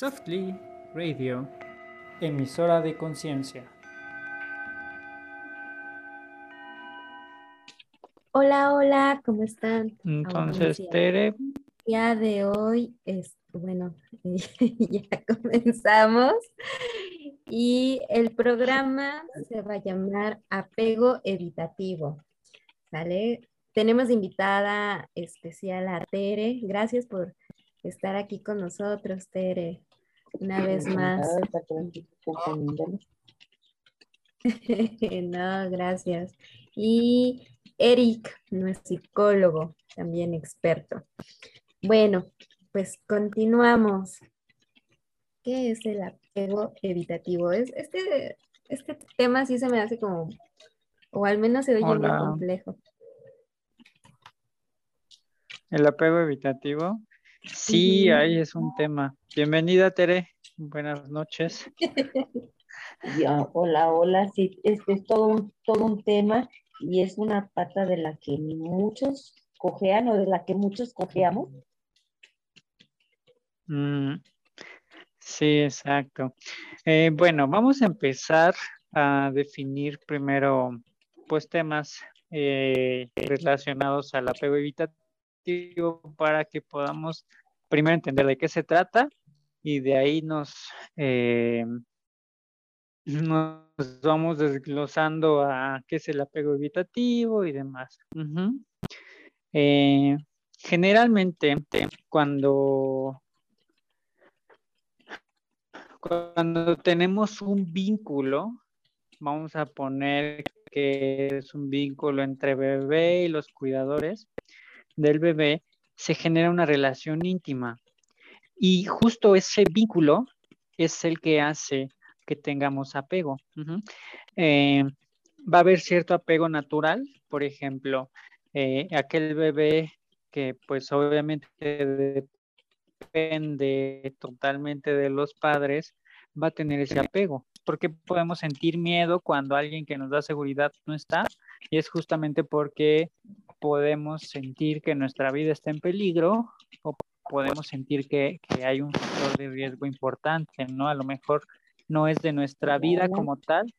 Softly Radio, emisora de conciencia. Hola, hola, ¿cómo están? Entonces, Tere. El día de hoy, es, bueno, ya comenzamos y el programa se va a llamar Apego Evitativo. ¿Sale? Tenemos invitada especial a Tere. Gracias por estar aquí con nosotros, Tere, una vez más. no, gracias. Y Eric, nuestro psicólogo, también experto. Bueno, pues continuamos. ¿Qué es el apego evitativo? Es, este, este tema sí se me hace como, o al menos se oye muy complejo. El apego evitativo. Sí, ahí es un tema. Bienvenida, Tere. Buenas noches. hola, hola. Sí, este es todo un, todo un tema y es una pata de la que muchos cojean o de la que muchos cojeamos. Mm, sí, exacto. Eh, bueno, vamos a empezar a definir primero pues temas eh, relacionados al apego evitativo para que podamos primero entender de qué se trata y de ahí nos, eh, nos vamos desglosando a qué es el apego evitativo y demás. Eh, generalmente, cuando, cuando tenemos un vínculo, vamos a poner que es un vínculo entre bebé y los cuidadores, del bebé se genera una relación íntima. Y justo ese vínculo es el que hace que tengamos apego. Eh, va a haber cierto apego natural, por ejemplo, eh, aquel bebé que pues obviamente depende totalmente de los padres, va a tener ese apego. Porque podemos sentir miedo cuando alguien que nos da seguridad no está? Y es justamente porque podemos sentir que nuestra vida está en peligro o podemos sentir que, hay un factor de riesgo importante, ¿no? A lo mejor no es de nuestra vida como tal.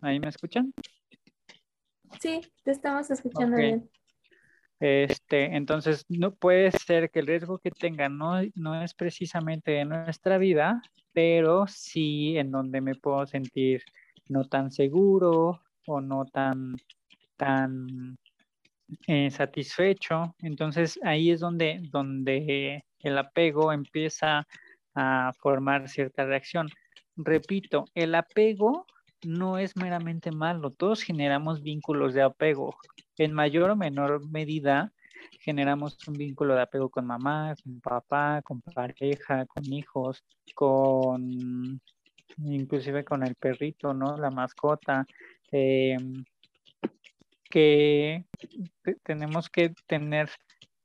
¿Ahí me escuchan? Sí, te estamos escuchando bien. Este, entonces, no puede ser que el riesgo que tenga no, no es precisamente de nuestra vida, pero sí en donde me puedo sentir no tan seguro o no tan tan eh, satisfecho. Entonces ahí es donde, donde el apego empieza a formar cierta reacción. Repito, el apego no es meramente malo, todos generamos vínculos de apego. En mayor o menor medida generamos un vínculo de apego con mamá, con papá, con pareja, con hijos, con inclusive con el perrito, ¿no? La mascota. Eh, que tenemos que tener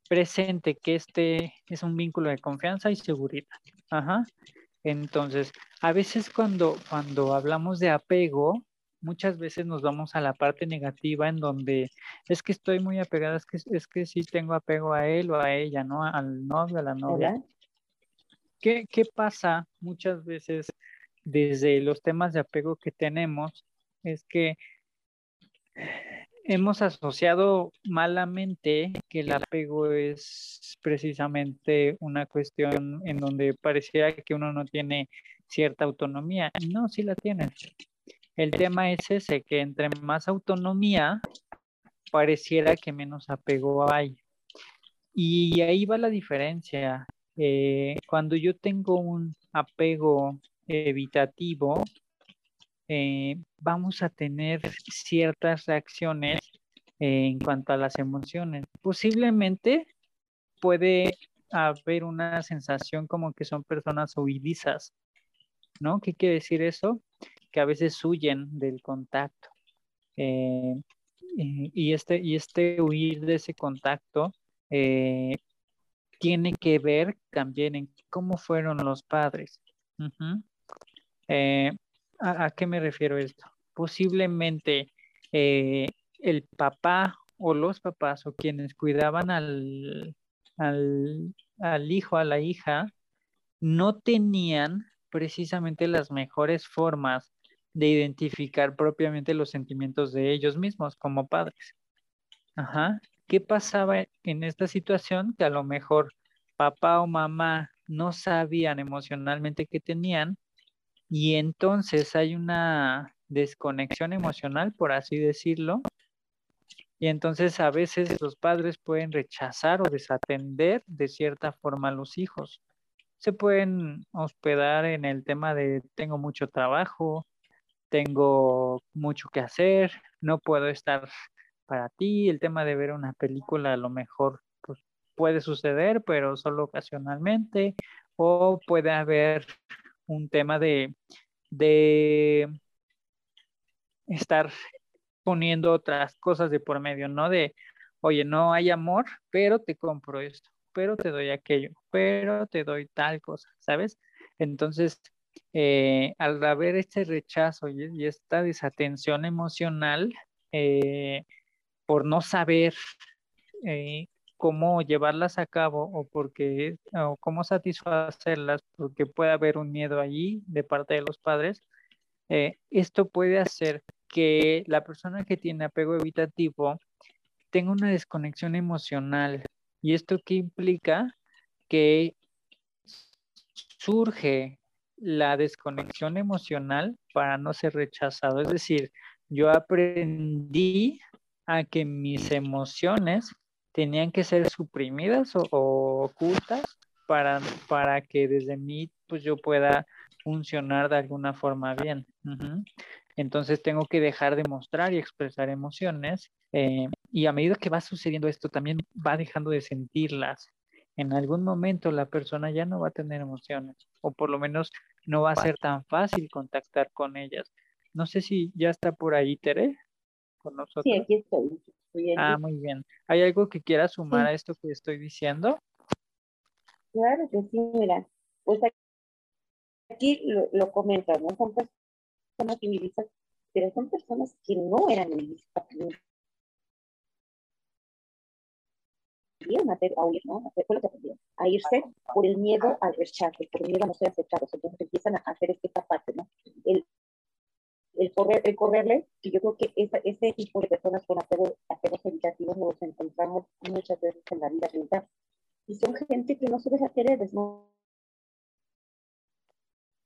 presente que este es un vínculo de confianza y seguridad. Ajá. Entonces, a veces cuando, cuando hablamos de apego, muchas veces nos vamos a la parte negativa en donde es que estoy muy apegada, es que, es que sí tengo apego a él o a ella, ¿no? Al novio, a la novia. ¿Qué, ¿Qué pasa muchas veces desde los temas de apego que tenemos? Es que hemos asociado malamente que el apego es precisamente una cuestión en donde pareciera que uno no tiene cierta autonomía. No, sí la tiene. El tema es ese, que entre más autonomía, pareciera que menos apego hay. Y ahí va la diferencia. Eh, cuando yo tengo un apego evitativo, eh, vamos a tener ciertas reacciones en cuanto a las emociones. Posiblemente puede haber una sensación como que son personas huidizas, ¿no? ¿Qué quiere decir eso? Que a veces huyen del contacto. Eh, y, este, y este huir de ese contacto eh, tiene que ver también en cómo fueron los padres. ¿A, qué me refiero esto? Posiblemente eh, el papá o los papás o quienes cuidaban al, al, al hijo, a la hija, no tenían precisamente las mejores formas de identificar propiamente los sentimientos de ellos mismos como padres. Ajá. ¿Qué pasaba en esta situación? Que a lo mejor papá o mamá no sabían emocionalmente qué tenían y entonces hay una desconexión emocional, por así decirlo, y entonces a veces los padres pueden rechazar o desatender de cierta forma a los hijos. Se pueden hospedar en el tema de tengo mucho trabajo, tengo mucho que hacer, no puedo estar para ti, el tema de ver una película a lo mejor pues, puede suceder, pero solo ocasionalmente, o puede haber un tema de, de estar poniendo otras cosas de por medio, ¿no? De, oye, no hay amor, pero te compro esto, pero te doy aquello, pero te doy tal cosa, ¿sabes? Entonces, eh, al haber este rechazo y, esta desatención emocional, eh, por no saber eh, cómo llevarlas a cabo o porque o cómo satisfacerlas, porque puede haber un miedo allí de parte de los padres, esto puede hacer que la persona que tiene apego evitativo tenga una desconexión emocional. ¿Y esto qué implica? Que surge la desconexión emocional para no ser rechazado. Es decir, yo aprendí a que mis emociones tenían que ser suprimidas o, ocultas para, para que desde mí pues yo pueda funcionar de alguna forma bien. Entonces tengo que dejar de mostrar y expresar emociones eh, y a medida que va sucediendo esto también va dejando de sentirlas. En algún momento la persona ya no va a tener emociones o por lo menos no va a ser tan fácil contactar con ellas. No sé si ya está por ahí Tere con nosotros. Sí, aquí estoy. Ah, muy bien. ¿Hay algo que quiera sumar a esto que estoy diciendo? Claro que sí, mira. Pues aquí lo, lo ¿no? Son personas civilistas, pero son personas que no eran civilistas. a huir, ¿no? Fue lo que a irse por el miedo al rechazo, por el miedo a no ser aceptados. Entonces empiezan a hacer esta parte, ¿no? El, el, correr, el correrle, y yo creo que ese tipo de personas con apegos, evitativos nos encontramos muchas veces en la vida real. Y son gente que no se deja querer, ¿no?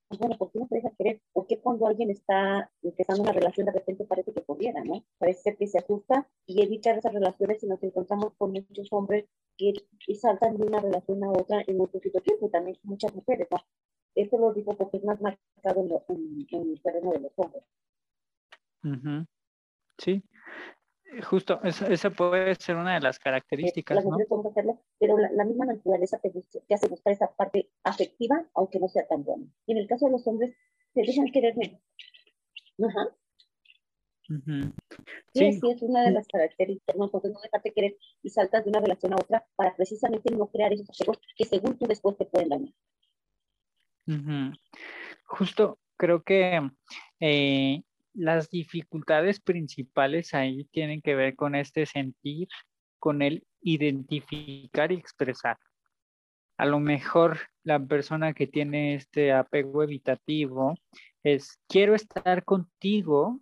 Pues bueno, ¿por qué no se deja querer? ¿Por qué cuando alguien está empezando una relación de repente parece que pudiera, ¿no? Parece que se asusta y evita esas relaciones y nos encontramos con muchos hombres que, saltan de una relación a otra en poquito tiempo, también muchas mujeres, ¿no? Eso lo digo porque es más marcado en, el terreno de los hombres. Sí, justo, esa, puede ser una de las características. ¿no? pero la, misma naturaleza te, hace buscar esa parte afectiva, aunque no sea tan buena. Y en el caso de los hombres, se dejan querer menos. Ajá. sí. sí, es una de las características, ¿no? Entonces no dejarte querer y saltas de una relación a otra para precisamente no crear esos apegos que según tú después te pueden dañar. Justo creo que eh, las dificultades principales ahí tienen que ver con este sentir, con el identificar y expresar. A lo mejor la persona que tiene este apego evitativo es, quiero estar contigo,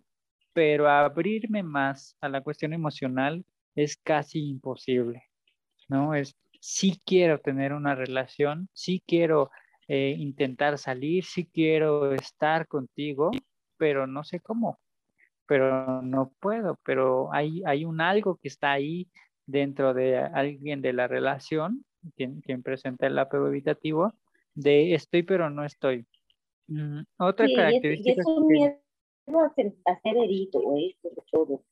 pero abrirme más a la cuestión emocional es casi imposible, ¿no? Es, sí quiero tener una relación, sí quiero eh, intentar salir, sí quiero estar contigo, pero no sé cómo, pero no puedo, pero hay, hay un algo que está ahí dentro de alguien de la relación, quien, quien presenta el apego evitativo, de estoy pero no estoy. Mm, otra característica... Es, un miedo a ser, herido, ¿eh? todo.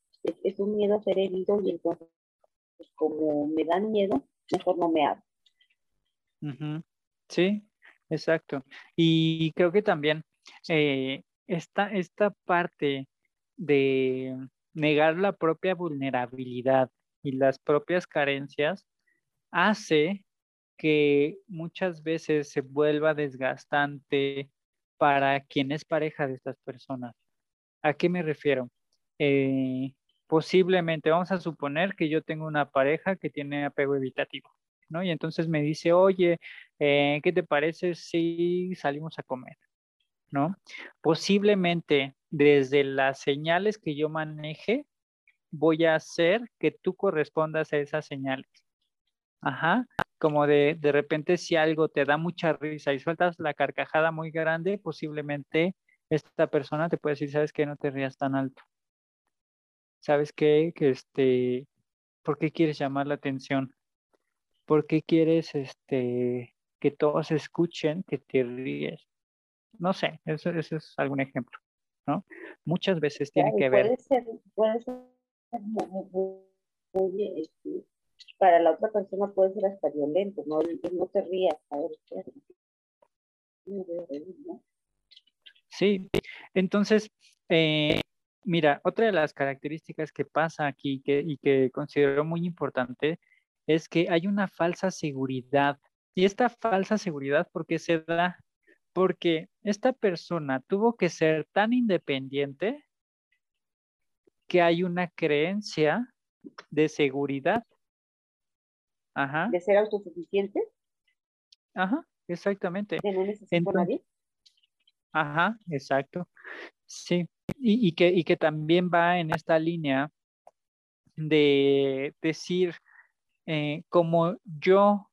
Es, un miedo a ser herido y entonces pues, como me dan miedo, mejor no me hablo. Sí, exacto. Y creo que también eh, esta, esta parte de negar la propia vulnerabilidad y las propias carencias hace que muchas veces se vuelva desgastante para quien es pareja de estas personas. ¿A qué me refiero? Eh, posiblemente, vamos a suponer que yo tengo una pareja que tiene apego evitativo, ¿no? Y entonces me dice, oye, eh, ¿qué te parece si salimos a comer? ¿No? Posiblemente desde las señales que yo maneje, voy a hacer que tú correspondas a esas señales. Ajá, como de, de repente si algo te da mucha risa y sueltas la carcajada muy grande, posiblemente esta persona te puede decir, sabes que no te rías tan alto. ¿Sabes qué? Que este, ¿por qué quieres llamar la atención? ¿Por qué quieres este, que todos escuchen que te ríes? No sé, eso, eso es algún ejemplo, ¿no? Muchas veces tiene que ver. Puede ser, puede ser muy, muy, este, para la otra persona puede ser hasta violento, no, no te rías, a ver, Sí, entonces, eh, mira, otra de las características que pasa aquí que, y que considero muy importante es que hay una falsa seguridad. Y esta falsa seguridad, ¿por qué se da? Porque esta persona tuvo que ser tan independiente que hay una creencia de seguridad. Ajá. De ser autosuficiente. Ajá, exactamente. De no nadie. Ajá, exacto. Sí, y, que, y que también va en esta línea de decir, eh, como yo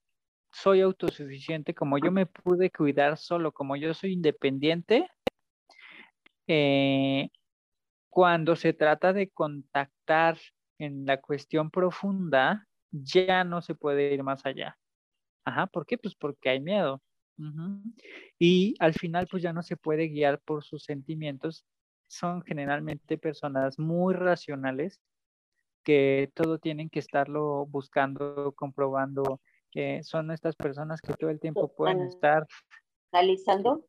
soy autosuficiente, como yo me pude cuidar solo, como yo soy independiente, eh, cuando se trata de contactar en la cuestión profunda, ya no se puede ir más allá. Ajá, ¿por qué? Pues porque hay miedo. Y al final, pues ya no se puede guiar por sus sentimientos. Son generalmente personas muy racionales que todo tienen que estarlo buscando, comprobando. Que son estas personas que todo el tiempo pueden estar analizando.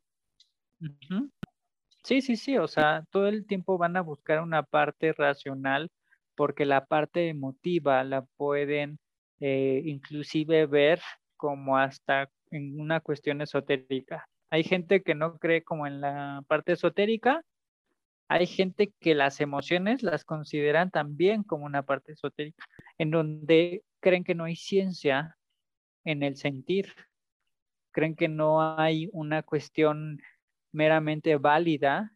Sí, sí, sí, o sea, todo el tiempo van a buscar una parte racional porque la parte emotiva la pueden eh, inclusive ver como hasta en una cuestión esotérica. Hay gente que no cree como en la parte esotérica, hay gente que las emociones las consideran también como una parte esotérica, en donde creen que no hay ciencia en el sentir, creen que no hay una cuestión meramente válida,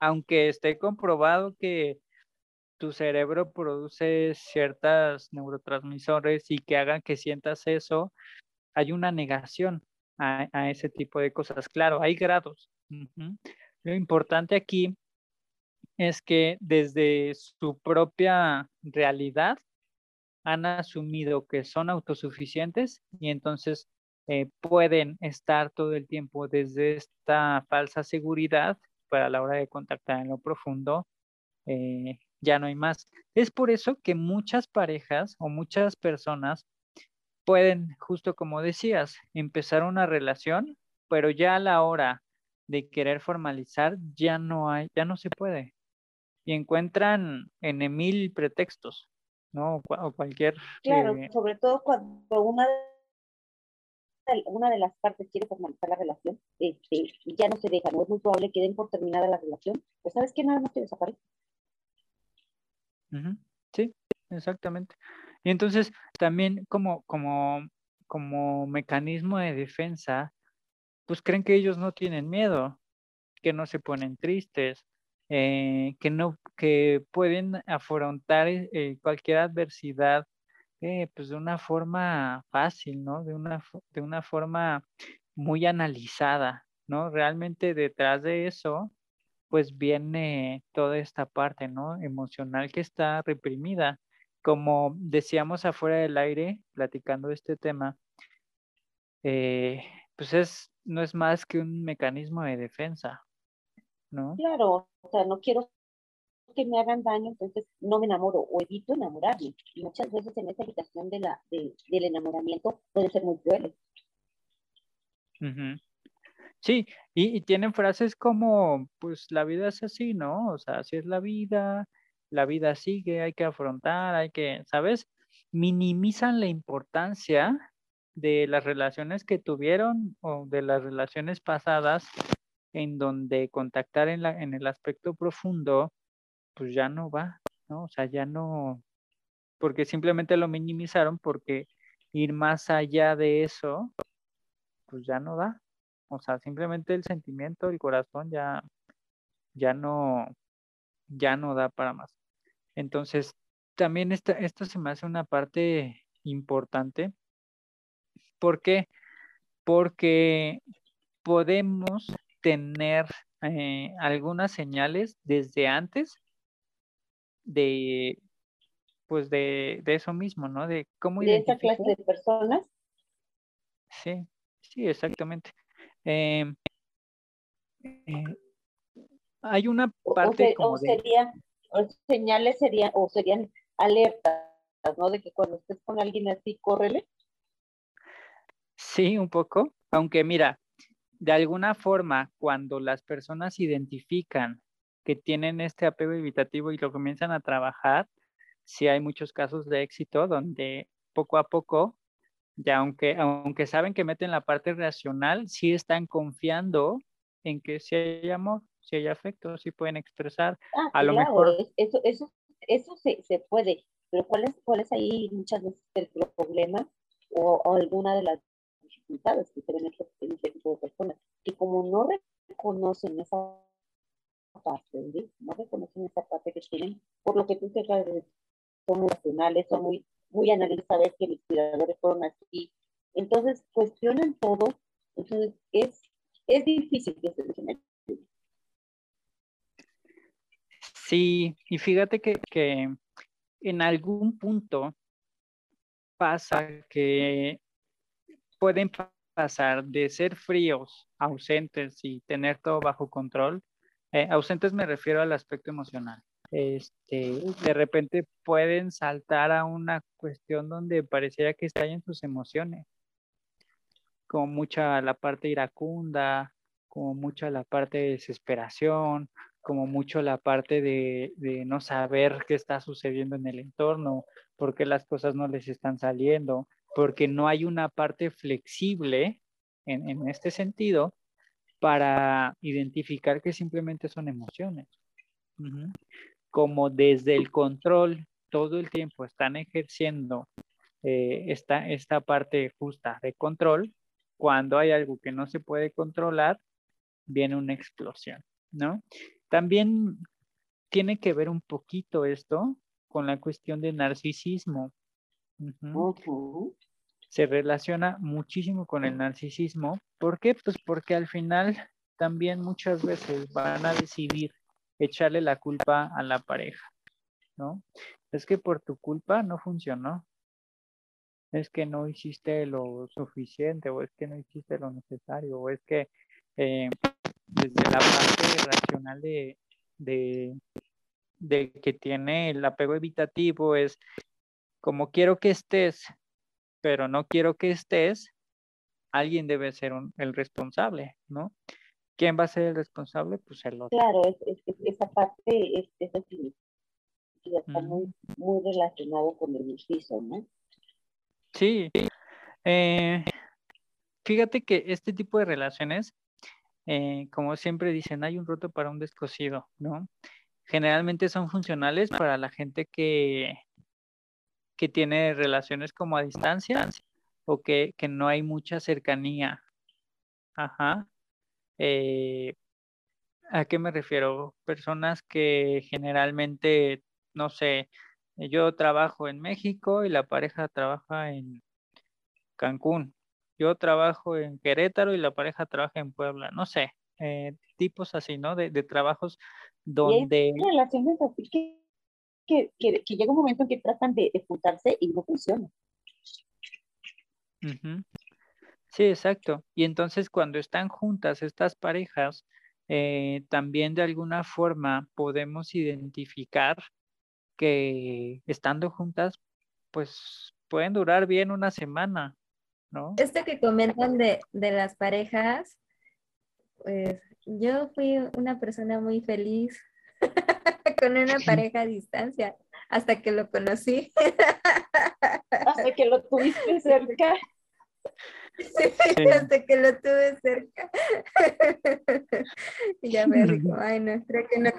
aunque esté comprobado que tu cerebro produce ciertas neurotransmisores y que hagan que sientas eso, hay una negación a, ese tipo de cosas. Claro, hay grados. Lo importante aquí es que desde su propia realidad han asumido que son autosuficientes y entonces eh, pueden estar todo el tiempo desde esta falsa seguridad para la hora de contactar en lo profundo, eh, ya no hay más. Es por eso que muchas parejas o muchas personas pueden, justo como decías, empezar una relación, pero ya a la hora de querer formalizar ya no hay, ya no se puede. Y encuentran en mil pretextos, ¿no? O cualquier. Claro, eh, sobre todo cuando una de, una de las partes quiere formalizar la relación, este, ya no se deja, no es muy probable que den por terminada la relación, pues sabes que nada más te desaparece. Sí, exactamente. Y entonces también como, como, como mecanismo de defensa, pues creen que ellos no tienen miedo, que no se ponen tristes, eh, que no, que pueden afrontar eh, cualquier adversidad eh, pues de una forma fácil, ¿no? De una, de una forma muy analizada, ¿no? Realmente detrás de eso, pues viene toda esta parte, ¿no? Emocional que está reprimida como decíamos afuera del aire, platicando este tema, pues es, no es más que un mecanismo de defensa, ¿no? Claro, o sea, no quiero que me hagan daño, entonces no me enamoro o evito enamorarme. Y muchas veces en esa habitación de la, de, del enamoramiento puede ser muy cruel. Sí, y, y, tienen frases como, pues la vida es así, ¿no? O sea, así es la vida, la vida sigue, hay que afrontar, hay que, ¿sabes? Minimizan la importancia de las relaciones que tuvieron o de las relaciones pasadas en donde contactar en, la, en el aspecto profundo, pues ya no va, ¿no? O sea, ya no, porque simplemente lo minimizaron porque ir más allá de eso, pues ya no da. O sea, simplemente el sentimiento, el corazón ya, ya no, ya no da para más. Entonces, también esta, esto se me hace una parte importante. ¿Por qué? Porque podemos tener eh, algunas señales desde antes de, pues de, eso mismo, ¿no? De cómo De esa clase de personas. Sí, sí, exactamente. Em, eh, hay una parte o, sería, señales serían, o serían alertas, ¿no? De que cuando estés con alguien así, córrele. Sí, un poco, aunque mira, de alguna forma, cuando las personas identifican que tienen este apego evitativo y lo comienzan a trabajar, sí hay muchos casos de éxito donde poco a poco, ya aunque, aunque saben que meten la parte racional, sí están confiando en que si hay amor, si hay afecto, sí pueden expresar. Ah, a lo mejor. Eso, eso, eso se, se puede, pero ¿cuál es, cuál es ahí muchas veces el problema o, o alguna de las dificultades que tienen este, este, tipo de personas, que como no reconocen esa parte, no reconocen esa parte que tienen, por lo que tú te son muy racionales, son muy, muy analizadas, que los cuidadores fueron así. Entonces, cuestionan todo. Entonces, es, es difícil que se Sí, y fíjate que, que en algún punto pasa que pueden pasar de ser fríos, ausentes y tener todo bajo control. Eh, ausentes me refiero al aspecto emocional. Este, de repente pueden saltar a una cuestión donde pareciera que estallan sus emociones, como mucha la parte iracunda, como mucha la parte de desesperación, como mucho la parte de, de no saber qué está sucediendo en el entorno, por qué las cosas no les están saliendo, porque no hay una parte flexible en, este sentido para identificar que simplemente son emociones. Como desde el control todo el tiempo están ejerciendo eh, esta, esta parte justa de control, cuando hay algo que no se puede controlar, viene una explosión, ¿no? También tiene que ver un poquito esto con la cuestión del narcisismo se relaciona muchísimo con el narcisismo. ¿Por qué? Pues porque al final también muchas veces van a decidir echarle la culpa a la pareja, ¿no? Es que por tu culpa no funcionó. Es que no hiciste lo suficiente o es que no hiciste lo necesario o es que eh, desde la parte racional de, de, de que tiene el apego evitativo es como quiero que estés pero no quiero que estés, alguien debe ser el responsable, ¿no? ¿Quién va a ser el responsable? Pues el otro. Claro, es, esa parte es, está muy, muy relacionado con el justicia, ¿no? Sí. Eh, fíjate que este tipo de relaciones, eh, como siempre dicen, hay un roto para un descosido, ¿no? Generalmente son funcionales para la gente que que tiene relaciones como a distancia o que, no hay mucha cercanía. Ajá. Eh, ¿A qué me refiero? Personas que generalmente, no sé, yo trabajo en México y la pareja trabaja en Cancún. Yo trabajo en Querétaro y la pareja trabaja en Puebla. No sé, eh, tipos así, ¿no? De, trabajos donde... Y relaciones así que que, llega un momento en que tratan de, juntarse y no funciona. Sí, exacto. Y entonces cuando están juntas estas parejas, eh, también de alguna forma podemos identificar que estando juntas, pues pueden durar bien una semana, ¿no? Esto que comentan de, de las parejas, pues yo fui una persona muy feliz con una pareja a distancia hasta que lo conocí. Hasta que lo tuviste cerca. Sí, hasta que lo tuve cerca. ya me dijo, ay no, creo que no.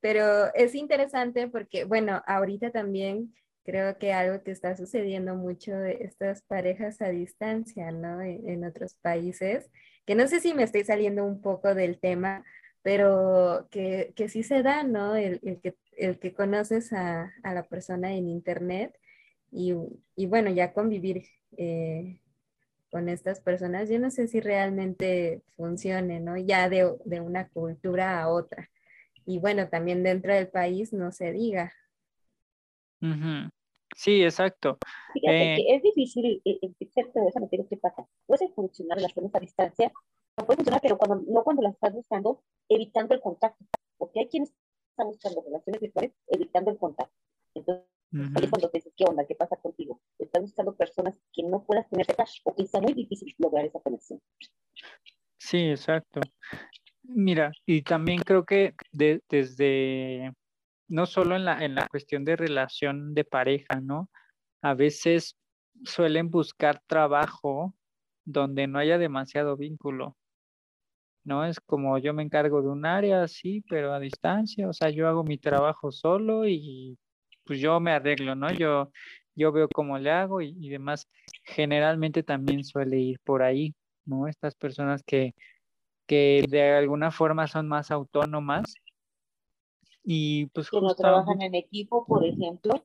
Pero es interesante porque, bueno, ahorita también creo que algo que está sucediendo mucho de estas parejas a distancia, ¿no? En, otros países, que no sé si me estoy saliendo un poco del tema, pero que, que sí se da, ¿no? El, que, el que conoces a, a, la persona en internet y, y bueno, ya convivir eh, con estas personas, yo no sé si realmente funcione, ¿no? Ya de, de una cultura a otra. Y bueno, también dentro del país no se diga. Sí, exacto. Fíjate eh, que es difícil entender todo eso, ¿qué pasa? Puede funcionar relaciones a distancia, puede funcionar, pero cuando, no cuando las estás buscando, evitando el contacto, porque hay quienes están buscando relaciones virtuales evitando el contacto. Entonces, ahí es cuando te dices, ¿qué onda? ¿Qué pasa contigo? Estás buscando personas que no puedas tener cerca o que sea muy difícil lograr esa conexión. Sí, exacto. Mira, y también creo que desde, no solo en la, en la cuestión de relación de pareja, ¿no? A veces suelen buscar trabajo donde no haya demasiado vínculo, ¿no? Es como yo me encargo de un área, sí, pero a distancia, o sea, yo hago mi trabajo solo y pues yo me arreglo, ¿no? Yo, yo veo cómo le hago y, y demás. Generalmente también suele ir por ahí, ¿no? Estas personas que que de alguna forma son más autónomas y pues que no trabajan en equipo, por ejemplo.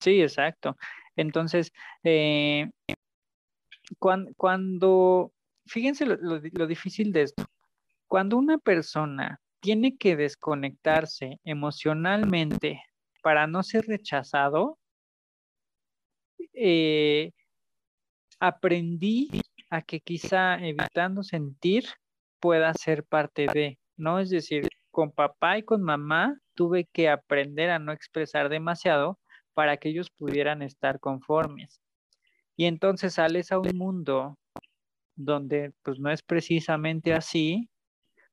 Sí, exacto. Entonces, eh, cuando, fíjense lo, difícil de esto, cuando una persona tiene que desconectarse emocionalmente para no ser rechazado, eh, aprendí a que quizá evitando sentir pueda ser parte de, ¿no? Es decir, con papá y con mamá tuve que aprender a no expresar demasiado para que ellos pudieran estar conformes. Y entonces sales a un mundo donde pues no es precisamente así,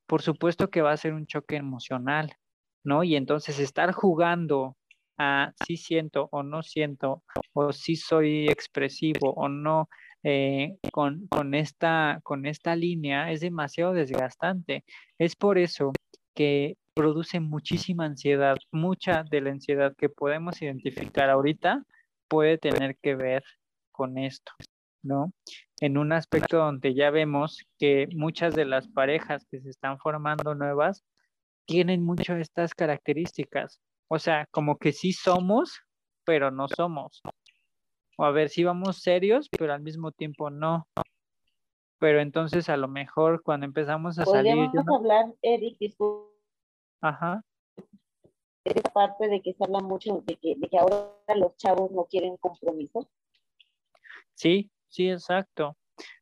por supuesto que va a ser un choque emocional, ¿no? Y entonces estar jugando a si siento o no siento, o si soy expresivo o no, eh, con, con, esta, con esta línea es demasiado desgastante. Es por eso que produce muchísima ansiedad. Mucha de la ansiedad que podemos identificar ahorita puede tener que ver con esto, ¿no? En un aspecto donde ya vemos que muchas de las parejas que se están formando nuevas tienen mucho estas características. O sea, como que sí somos, pero no somos o a ver si vamos serios, pero al mismo tiempo no. Pero entonces a lo mejor cuando empezamos a salir... Podríamos hablar, Eric, Ajá. Esa parte de que se habla mucho de que, de que ahora los chavos no quieren compromiso. Sí, sí, exacto.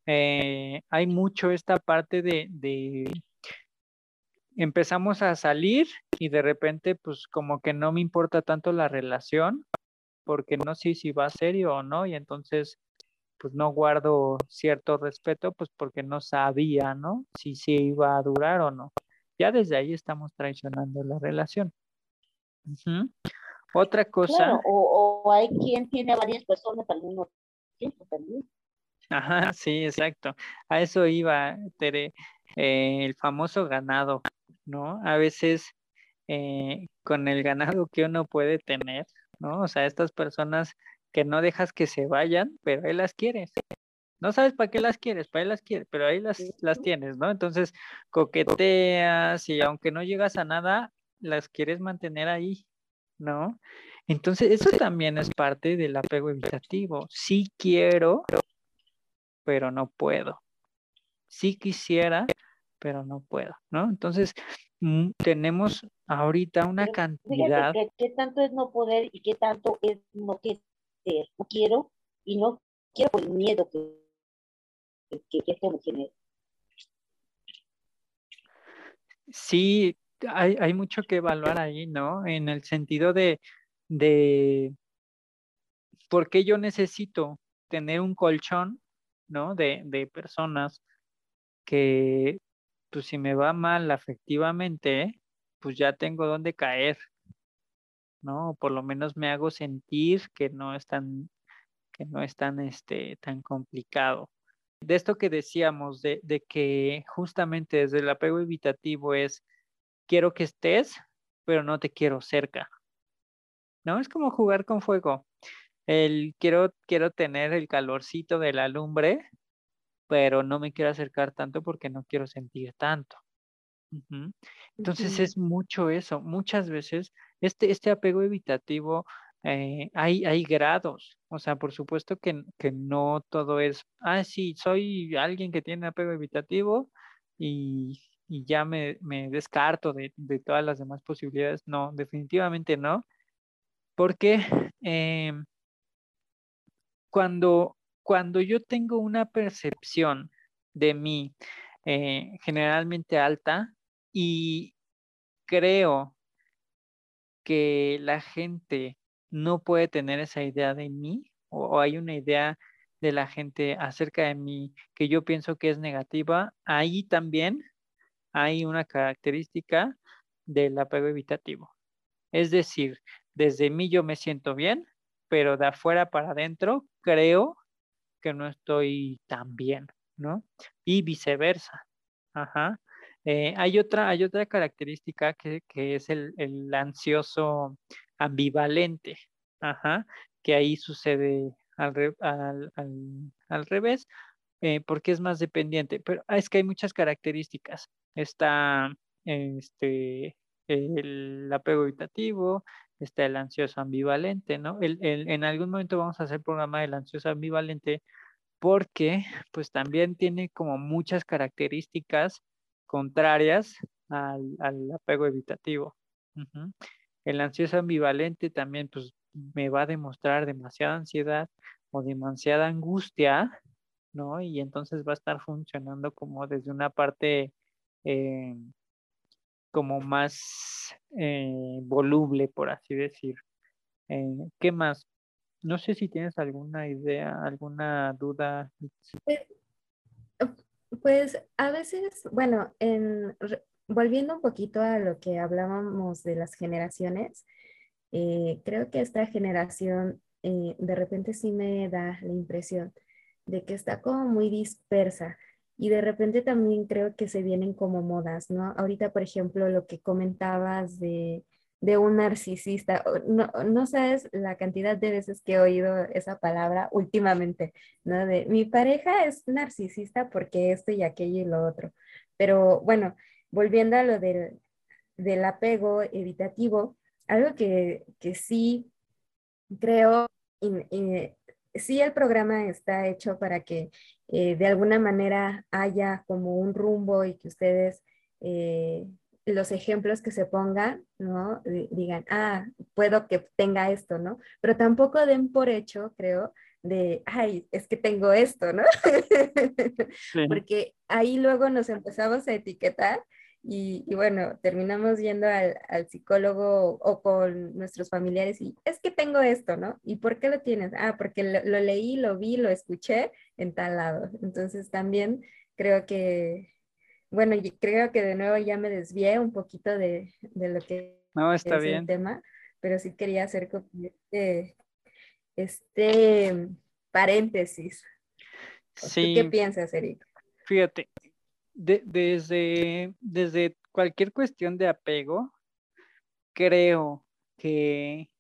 Eh, hay mucho esta parte de, empezamos a salir y de repente pues como que no me importa tanto la relación porque no sé si va serio o no, y entonces pues no guardo cierto respeto, pues porque no sabía, ¿no? Si se iba a durar o no. Ya desde ahí estamos traicionando la relación. Otra cosa. o, hay quien tiene varias personas al mismo también. Ajá, sí, exacto. A eso iba, Tere, eh, el famoso ganado, ¿no? A veces eh, con el ganado que uno puede tener, ¿no? O sea, estas personas que no dejas que se vayan, pero ahí las quieres. No sabes para qué las quieres, para ahí las quieres, pero ahí las, las tienes, ¿no? Entonces coqueteas y aunque no llegas a nada, las quieres mantener ahí, ¿no? Entonces, eso también es parte del apego evitativo. Sí quiero, pero no puedo. Sí quisiera, pero no puedo, ¿no? Entonces, mm, tenemos ahorita una cantidad. ¿Qué tanto es no poder y qué tanto es no querer? No quiero y no quiero por el miedo que, que, que esto me genera. Sí, hay, hay, mucho que evaluar ahí, ¿no? En el sentido de, de por qué yo necesito tener un colchón, ¿no? De, de personas que, pues si me va mal afectivamente, pues ya tengo dónde caer, ¿no? Por lo menos me hago sentir que no es tan, que no es tan, este, tan complicado. De esto que decíamos, de, de que justamente desde el apego evitativo es, quiero que estés, pero no te quiero cerca, ¿no? Es como jugar con fuego. El quiero, quiero tener el calorcito de la lumbre, pero no me quiero acercar tanto porque no quiero sentir tanto. Entonces es mucho eso. Muchas veces este, este apego evitativo, eh, hay, hay grados. O sea, por supuesto que, que, no todo es, ah, sí, soy alguien que tiene apego evitativo y, y ya me, me descarto de, de, todas las demás posibilidades. No, definitivamente no. Porque eh, cuando, cuando yo tengo una percepción de mí eh, generalmente alta y creo que la gente no puede tener esa idea de mí o, hay una idea de la gente acerca de mí que yo pienso que es negativa, ahí también hay una característica del apego evitativo. Es decir, desde mí yo me siento bien, pero de afuera para adentro creo que no estoy tan bien, ¿no? Y viceversa. Ajá. Eh, hay, otra, hay otra característica que, es el, ansioso ambivalente, Ajá. que ahí sucede al, revés, eh, porque es más dependiente. Pero ah, es que hay muchas características. Está este, el apego evitativo, está el ansioso ambivalente, ¿no? El, en algún momento vamos a hacer programa del ansioso ambivalente porque pues también tiene como muchas características contrarias al, apego evitativo. El ansioso ambivalente también pues me va a demostrar demasiada ansiedad o demasiada angustia, ¿no? Y entonces va a estar funcionando como desde una parte eh, como más eh, voluble, por así decir. Eh, ¿Qué más? No sé si tienes alguna idea, alguna duda. Pues, pues a veces, bueno, en, volviendo un poquito a lo que hablábamos de las generaciones, eh, creo que esta generación de repente sí me da la impresión de que está como muy dispersa y de repente también creo que se vienen como modas, ¿no? Ahorita, por ejemplo, lo que comentabas de, de un narcisista, no, no, sabes la cantidad de veces que he oído esa palabra últimamente, ¿no? De mi pareja es narcisista porque esto y aquello y lo otro. Pero bueno, volviendo a lo del, del apego evitativo, algo que, que sí creo, sí el programa está hecho para que eh, de alguna manera haya como un rumbo y que ustedes eh, los ejemplos que se pongan, ¿no? Digan, ah, puedo que tenga esto, ¿no? Pero tampoco den por hecho, creo, de, ay, es que tengo esto, ¿no? Porque ahí luego nos empezamos a etiquetar y, bueno, terminamos yendo al, psicólogo o con nuestros familiares y es que tengo esto, ¿no? ¿Y por qué lo tienes? Ah, porque lo, leí, lo vi, lo escuché en tal lado. Entonces también creo que, bueno, creo que de nuevo ya me desvié un poquito de, lo que no, está es bien. el tema, pero sí quería hacer este, este paréntesis. Sí. ¿Qué piensas, Eric? Fíjate, desde, desde cualquier cuestión de apego, creo que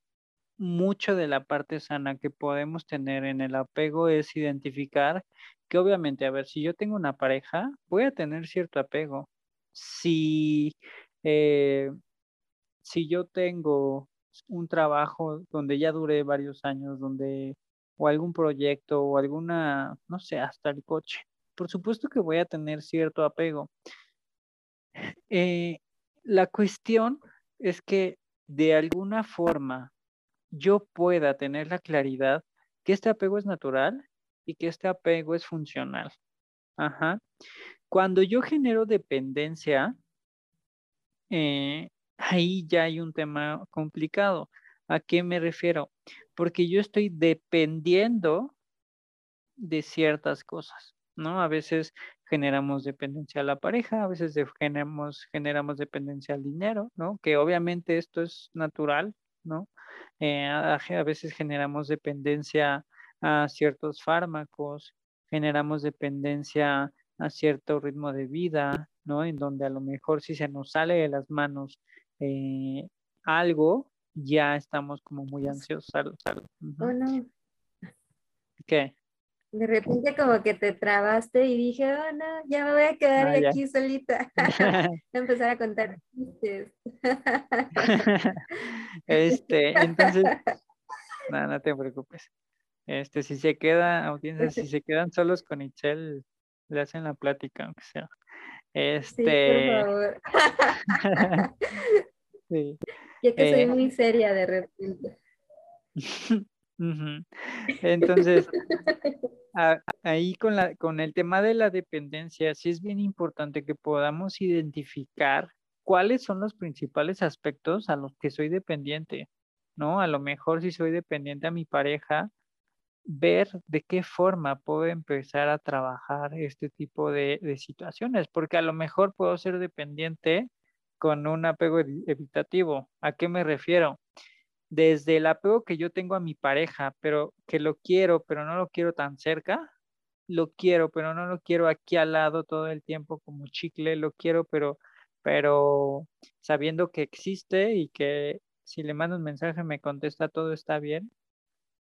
mucho de la parte sana que podemos tener en el apego es identificar que obviamente, a ver, si yo tengo una pareja, voy a tener cierto apego. Si, eh, si yo tengo un trabajo donde ya duré varios años, donde, o algún proyecto, o alguna, no sé, hasta el coche, por supuesto que voy a tener cierto apego. Eh, la cuestión es que de alguna forma yo pueda tener la claridad que este apego es natural y que este apego es funcional. Ajá. Cuando yo genero dependencia, eh, ahí ya hay un tema complicado. ¿A qué me refiero? Porque yo estoy dependiendo de ciertas cosas. ¿No? A veces generamos dependencia a la pareja, a veces generamos, generamos dependencia al dinero, ¿no? Que obviamente esto es natural, ¿no? Eh, a, veces generamos dependencia a ciertos fármacos, generamos dependencia a cierto ritmo de vida, ¿no? En donde a lo mejor si se nos sale de las manos eh, algo, ya estamos como muy ansiosos. Oh, no. ¿Qué? De repente como que te trabaste y dije, oh no, ya me voy a quedar ah, aquí solita. a empezar a contar chistes. este, entonces, no, no te preocupes. Este, si se queda, audiencia, si se quedan solos con Itzel, le hacen la plática, aunque sea. Este. Sí, por favor. sí. Ya que soy eh, muy seria de repente. Entonces, ahí con, la, con el tema de la dependencia, sí es bien importante que podamos identificar cuáles son los principales aspectos a los que soy dependiente, ¿no? A lo mejor si soy dependiente a mi pareja, ver de qué forma puedo empezar a trabajar este tipo de, de situaciones, porque a lo mejor puedo ser dependiente con un apego evitativo. ¿A qué me refiero? Desde el apego que yo tengo a mi pareja, pero que lo quiero, pero no lo quiero tan cerca, lo quiero, pero no lo quiero aquí al lado todo el tiempo como chicle, lo quiero, pero, pero sabiendo que existe y que si le mando un mensaje me contesta todo está bien.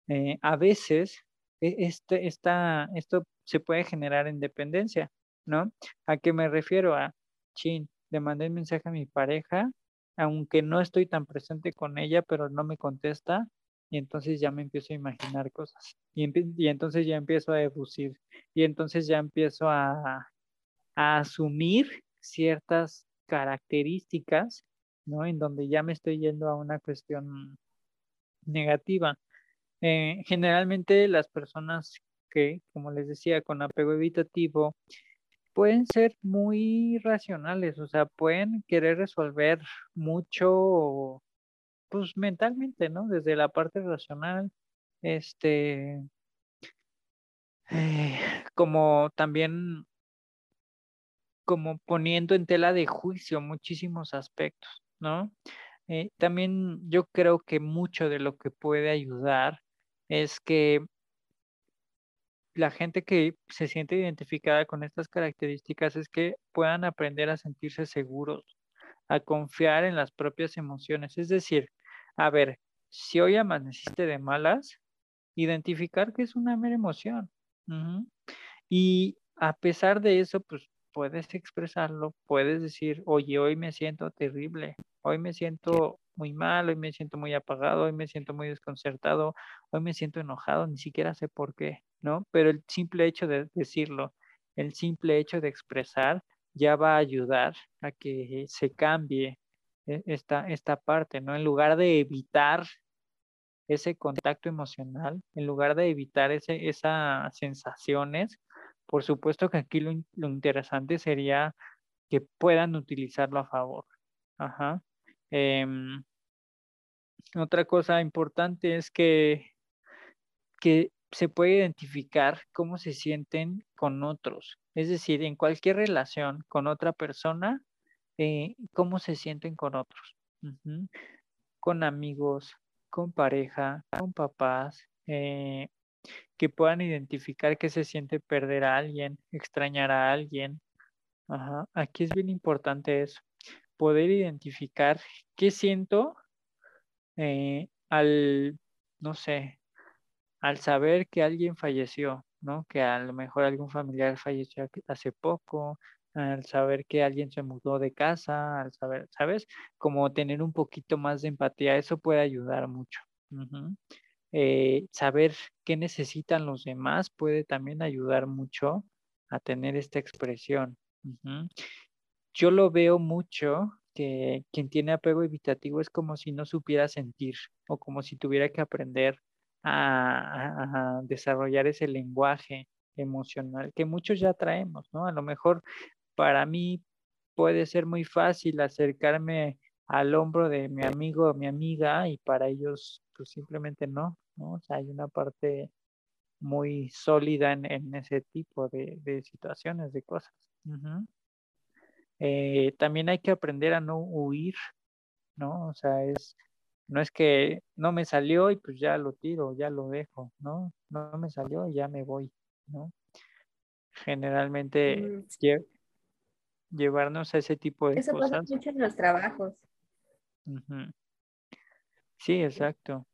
Eh, a veces e, este, esta, esto se puede generar en dependencia, ¿no? ¿A qué me refiero? A, chin, le mandé un mensaje a mi pareja aunque no estoy tan presente con ella, pero no me contesta, y entonces ya me empiezo a imaginar cosas, y, entonces ya empiezo a deducir, y entonces ya empiezo a, asumir ciertas características, ¿no? En donde ya me estoy yendo a una cuestión negativa. Eh, generalmente las personas que, como les decía, con apego evitativo, pueden ser muy racionales, o sea, pueden querer resolver mucho, pues mentalmente, ¿no? Desde la parte racional, este, eh, como también, como poniendo en tela de juicio muchísimos aspectos, ¿no? Eh, también yo creo que mucho de lo que puede ayudar es que la gente que se siente identificada con estas características es que puedan aprender a sentirse seguros, a confiar en las propias emociones. Es decir, a ver, si hoy amaneciste de malas, identificar que es una mera emoción. Y a pesar de eso, pues puedes expresarlo, puedes decir, oye, hoy me siento terrible, hoy me siento muy mal, hoy me siento muy apagado, hoy me siento muy desconcertado, hoy me siento enojado, ni siquiera sé por qué. ¿no? Pero el simple hecho de decirlo, el simple hecho de expresar, ya va a ayudar a que se cambie e, esta, esta parte, ¿no? En lugar de evitar ese contacto emocional, en lugar de evitar ese, esas sensaciones, por supuesto que aquí lo, interesante sería que puedan utilizarlo a favor. Ajá. Em, otra cosa importante es que, que se puede identificar cómo se sienten con otros. Es decir, en cualquier relación con otra persona, eh, cómo se sienten con otros. Con amigos, con pareja, con papás, eh, que puedan identificar qué se siente perder a alguien, extrañar a alguien. Aquí es bien importante eso, poder identificar qué siento eh, al, no sé, al saber que alguien falleció, ¿no? Que a lo mejor algún familiar falleció hace poco, al saber que alguien se mudó de casa, al saber, ¿sabes? Como tener un poquito más de empatía, eso puede ayudar mucho. Eh, saber qué necesitan los demás puede también ayudar mucho a tener esta expresión. Yo lo veo mucho que quien tiene apego evitativo es como si no supiera sentir o como si tuviera que aprender a, desarrollar ese lenguaje emocional que muchos ya traemos, ¿no? A lo mejor para mí puede ser muy fácil acercarme al hombro de mi amigo o mi amiga y para ellos pues simplemente no, ¿no? O sea, hay una parte muy sólida en, ese tipo de, situaciones, de cosas. Eh, también hay que aprender a no huir, ¿no? O sea, es no es que no me salió y pues ya lo tiro, ya lo dejo, ¿no? No me salió y ya me voy, ¿no? Generalmente mm, llevarnos a ese tipo de Eso cosas. pasa mucho en los trabajos. Sí, exacto.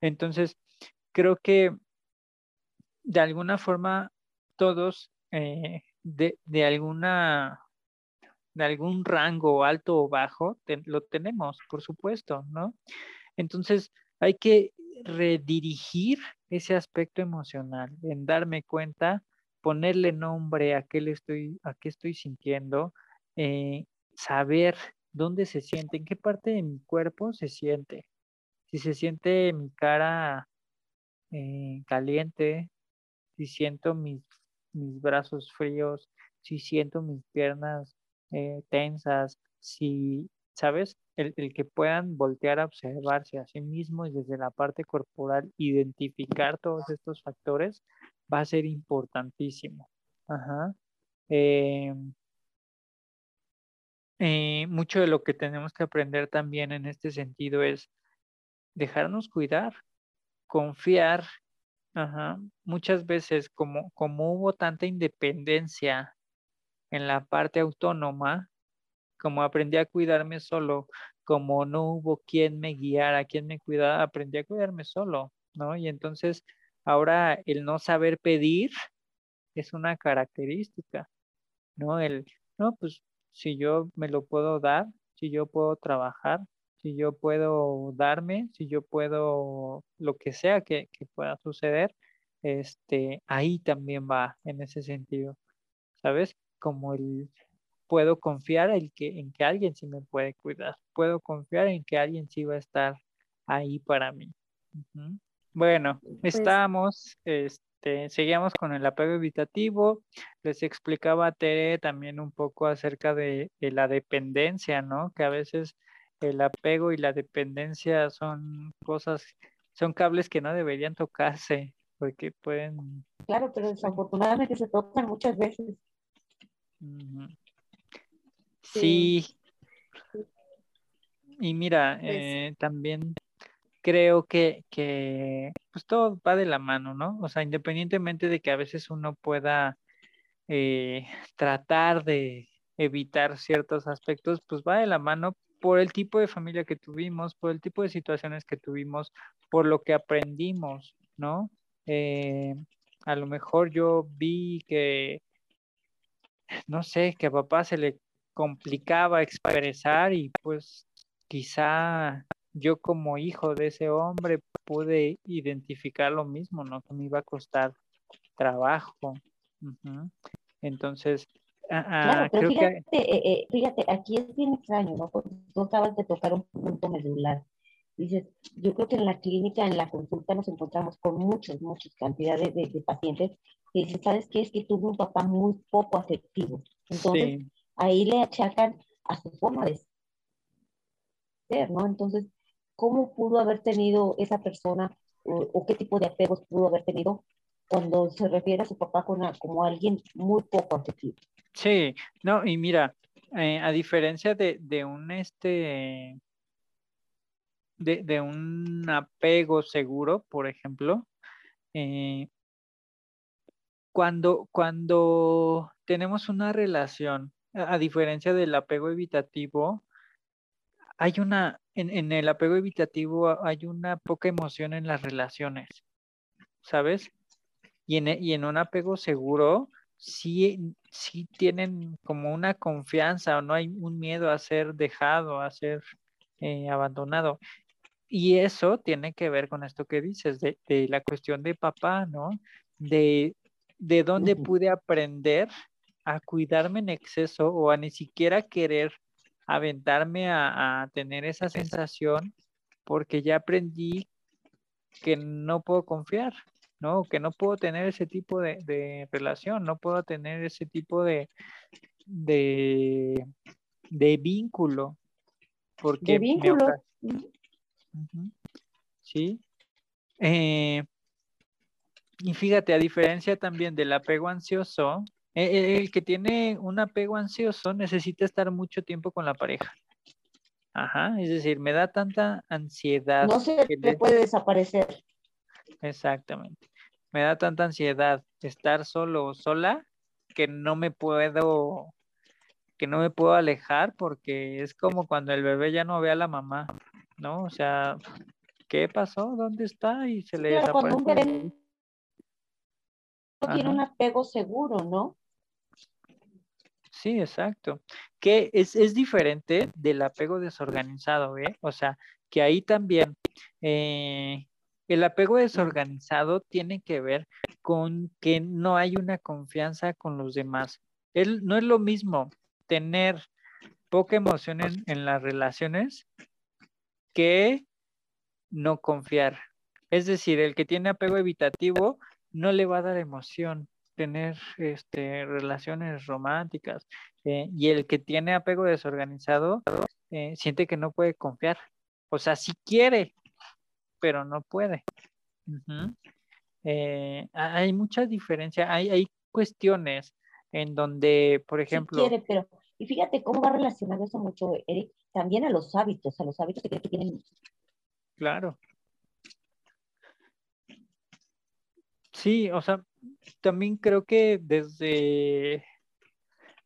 Entonces, creo que de alguna forma todos eh, de, de, alguna de algún rango alto o bajo lo tenemos, por supuesto, ¿no? Entonces hay que redirigir ese aspecto emocional, en darme cuenta, ponerle nombre a qué le estoy, a qué estoy sintiendo, eh, saber dónde se siente, en qué parte de mi cuerpo se siente. Si se siente mi cara eh, caliente, si siento mis, mis, brazos fríos, si siento mis piernas eh, tensas, si, ¿sabes? El, el, que puedan voltear a observarse a sí mismo y desde la parte corporal identificar todos estos factores va a ser importantísimo. Ajá. Eh, mucho de lo que tenemos que aprender también en este sentido es dejarnos cuidar, confiar. Muchas veces, como, como hubo tanta independencia en la parte autónoma, como aprendí a cuidarme solo, como no hubo quien me guiara, quien me cuidara, aprendí a cuidarme solo, ¿no? Y entonces ahora el no saber pedir es una característica, ¿no? El, no, pues si yo me lo puedo dar, si yo puedo trabajar, si yo puedo darme, si yo puedo lo que sea que, que pueda suceder, este, ahí también va en ese sentido, ¿sabes? Como el puedo confiar en que, en que alguien sí me puede cuidar, puedo confiar en que alguien sí va a estar ahí para mí. Bueno, pues estamos, este, seguíamos con el apego evitativo, les explicaba a Tere también un poco acerca de, de la dependencia, ¿no? Que a veces el apego y la dependencia son cosas, son cables que no deberían tocarse, porque pueden... Claro, pero desafortunadamente se tocan muchas veces. Sí. Y mira, pues eh, también creo que, que pues todo va de la mano, ¿no? O sea, independientemente de que a veces uno pueda eh, tratar de evitar ciertos aspectos, pues va de la mano por el tipo de familia que tuvimos, por el tipo de situaciones que tuvimos, por lo que aprendimos, ¿no? Eh, a lo mejor yo vi que, no sé, que a papá se le complicaba expresar y pues quizá yo como hijo de ese hombre pude identificar lo mismo, ¿no? Que me iba a costar trabajo. Entonces, claro, pero fíjate, eh, eh, fíjate, aquí es bien extraño, ¿no? Porque tú acabas de tocar un punto medular. Dices, yo creo que en la clínica, en la consulta, nos encontramos con muchas, muchas cantidades de, pacientes que dicen, ¿sabes qué? Es que tuve un papá muy poco afectivo. Entonces, ahí le achacan a su forma de ser, ¿no? Entonces, ¿cómo pudo haber tenido esa persona o, qué tipo de apegos pudo haber tenido cuando se refiere a su papá como, alguien muy poco afectivo? Sí, no, y mira, eh, a diferencia de, de un este de, de, un apego seguro, por ejemplo, eh, cuando, cuando tenemos una relación a diferencia del apego evitativo, hay una, en, el apego evitativo hay una poca emoción en las relaciones, ¿sabes? Y en, y en un apego seguro, sí, sí tienen como una confianza o no hay un miedo a ser dejado, a ser eh, abandonado. Y eso tiene que ver con esto que dices, de, de la cuestión de papá, ¿no? De, de dónde pude aprender a cuidarme en exceso o a ni siquiera querer aventarme a, tener esa sensación porque ya aprendí que no puedo confiar, ¿no? Que no puedo tener ese tipo de, relación, no puedo tener ese tipo de, de, vínculo. Porque de vínculo. Sí. Eh, y fíjate, a diferencia también del apego ansioso, e, e, el, que tiene un apego ansioso necesita estar mucho tiempo con la pareja. Ajá, es decir, me da tanta ansiedad. No se le puede desaparecer. Exactamente. Me da tanta ansiedad estar solo o sola que no me puedo que no me puedo alejar porque es como cuando el bebé ya no ve a la mamá, ¿no? O sea, ¿qué pasó? ¿Dónde está? Y se le Claro, cuando un bebé tiene un apego seguro, ¿no? Sí, exacto. Que es, es diferente del apego desorganizado, ¿eh? O sea, que ahí también eh, el apego desorganizado tiene que ver con que no hay una confianza con los demás. Él, no es lo mismo tener poca emoción en, en las relaciones que no confiar. Es decir, el que tiene apego evitativo no le va a dar emoción tener este, relaciones románticas eh, y el que tiene apego desorganizado eh, siente que no puede confiar. O sea, sí quiere, pero no puede. Eh, ha- hay mucha diferencia, hay, hay cuestiones en donde, por Sí ejemplo, quiere, pero... Y fíjate cómo va relacionado eso mucho, Eric, también a los hábitos, a los hábitos que tienen. claro. Sí, o sea, también creo que desde,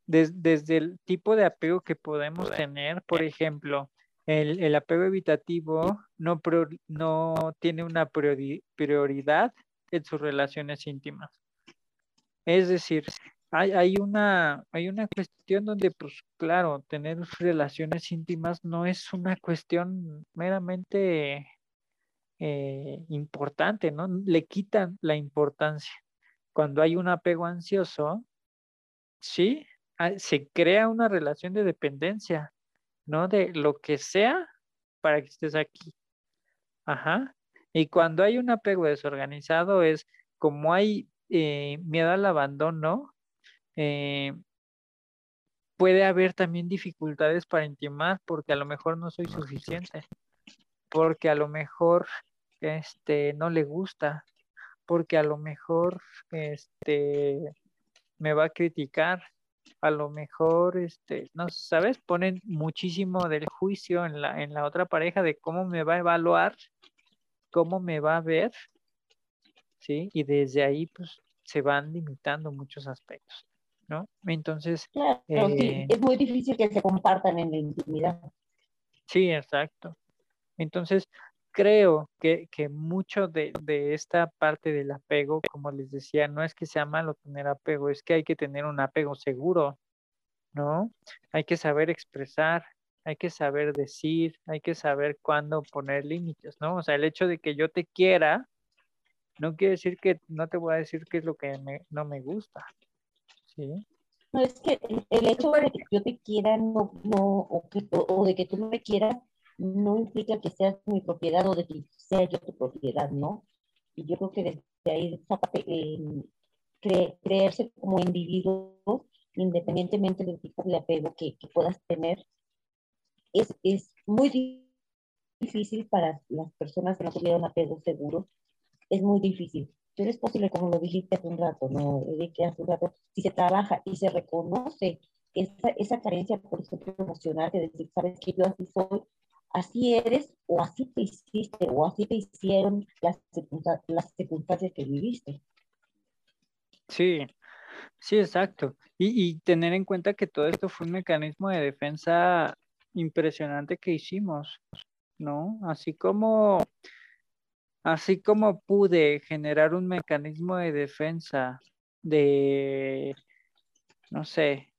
des- desde el tipo de apego que podemos tener, por ejemplo, el, el apego evitativo no, prior- no tiene una priori- prioridad en sus relaciones íntimas. Es decir, hay, hay una, hay una cuestión donde, pues claro, tener relaciones íntimas no es una cuestión meramente eh, importante, ¿no? Le quitan la importancia. Cuando hay un apego ansioso, sí, se crea una relación de dependencia, ¿no? De lo que sea para que estés aquí. Ajá. Y cuando hay un apego desorganizado es como hay eh, miedo al abandono, eh, puede haber también dificultades para intimar porque a lo mejor no soy suficiente, porque a lo mejor este no le gusta, porque a lo mejor este me va a criticar, a lo mejor este no sabes, ponen muchísimo del juicio en la en la otra pareja de cómo me va a evaluar, cómo me va a ver, ¿sí? Y desde ahí pues se van limitando muchos aspectos, ¿no? Entonces, Claro, eh, es muy difícil que se compartan en la intimidad. Sí, exacto. Entonces, creo que, que mucho de, de esta parte del apego, como les decía, no es que sea malo tener apego, es que hay que tener un apego seguro, ¿no? Hay que saber expresar, hay que saber decir, hay que saber cuándo poner límites, ¿no? O sea, el hecho de que yo te quiera, no quiere decir que no te voy a decir qué es lo que me- no me gusta, ¿sí? No es que el, hecho de que yo te quiera no, no, o, que, o de que tú me quieras no implica que seas mi propiedad o de que sea yo tu propiedad, ¿no? Y yo creo que desde ahí esa parte, eh, cre- creerse como individuo, independientemente del tipo de apego que, que puedas tener, es, es muy di- difícil para las personas que no tuvieron apego seguro, es muy difícil. Pero es posible, como lo dijiste hace un rato, ¿no? Que hace un rato, si se trabaja y se reconoce esa, esa carencia, por ejemplo, emocional, de decir, sabes que yo así soy, así eres, o así te hiciste, o así te hicieron las, circunsta- las circunstancias que viviste. Sí, sí, exacto. Y, y tener en cuenta que todo esto fue un mecanismo de defensa impresionante que hicimos, ¿no? Así como, así como pude generar un mecanismo de defensa de, no sé,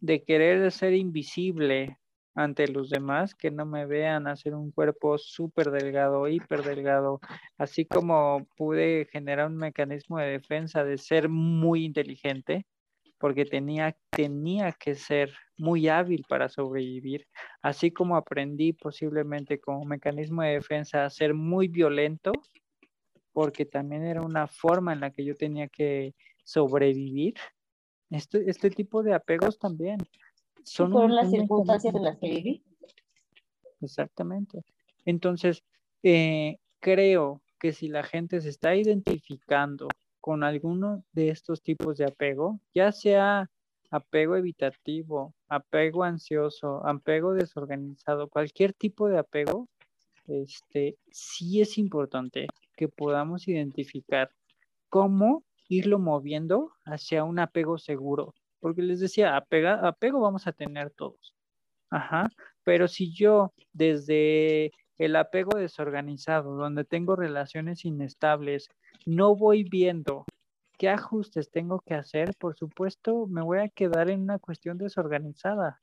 de querer ser invisible ante los demás, que no me vean hacer un cuerpo súper delgado, hiper delgado, así como pude generar un mecanismo de defensa de ser muy inteligente, porque tenía, tenía que ser muy hábil para sobrevivir, así como aprendí posiblemente como mecanismo de defensa a ser muy violento, porque también era una forma en la que yo tenía que sobrevivir. Este, este tipo de apegos también son las un circunstancias en las que viví. Exactamente. Entonces, eh, creo que si la gente se está identificando con alguno de estos tipos de apego, ya sea apego evitativo, apego ansioso, apego desorganizado, cualquier tipo de apego, este, sí es importante que podamos identificar cómo irlo moviendo hacia un apego seguro. Porque les decía, apega, apego vamos a tener todos. Ajá. Pero si yo desde el apego desorganizado, donde tengo relaciones inestables, no voy viendo qué ajustes tengo que hacer, por supuesto, me voy a quedar en una cuestión desorganizada.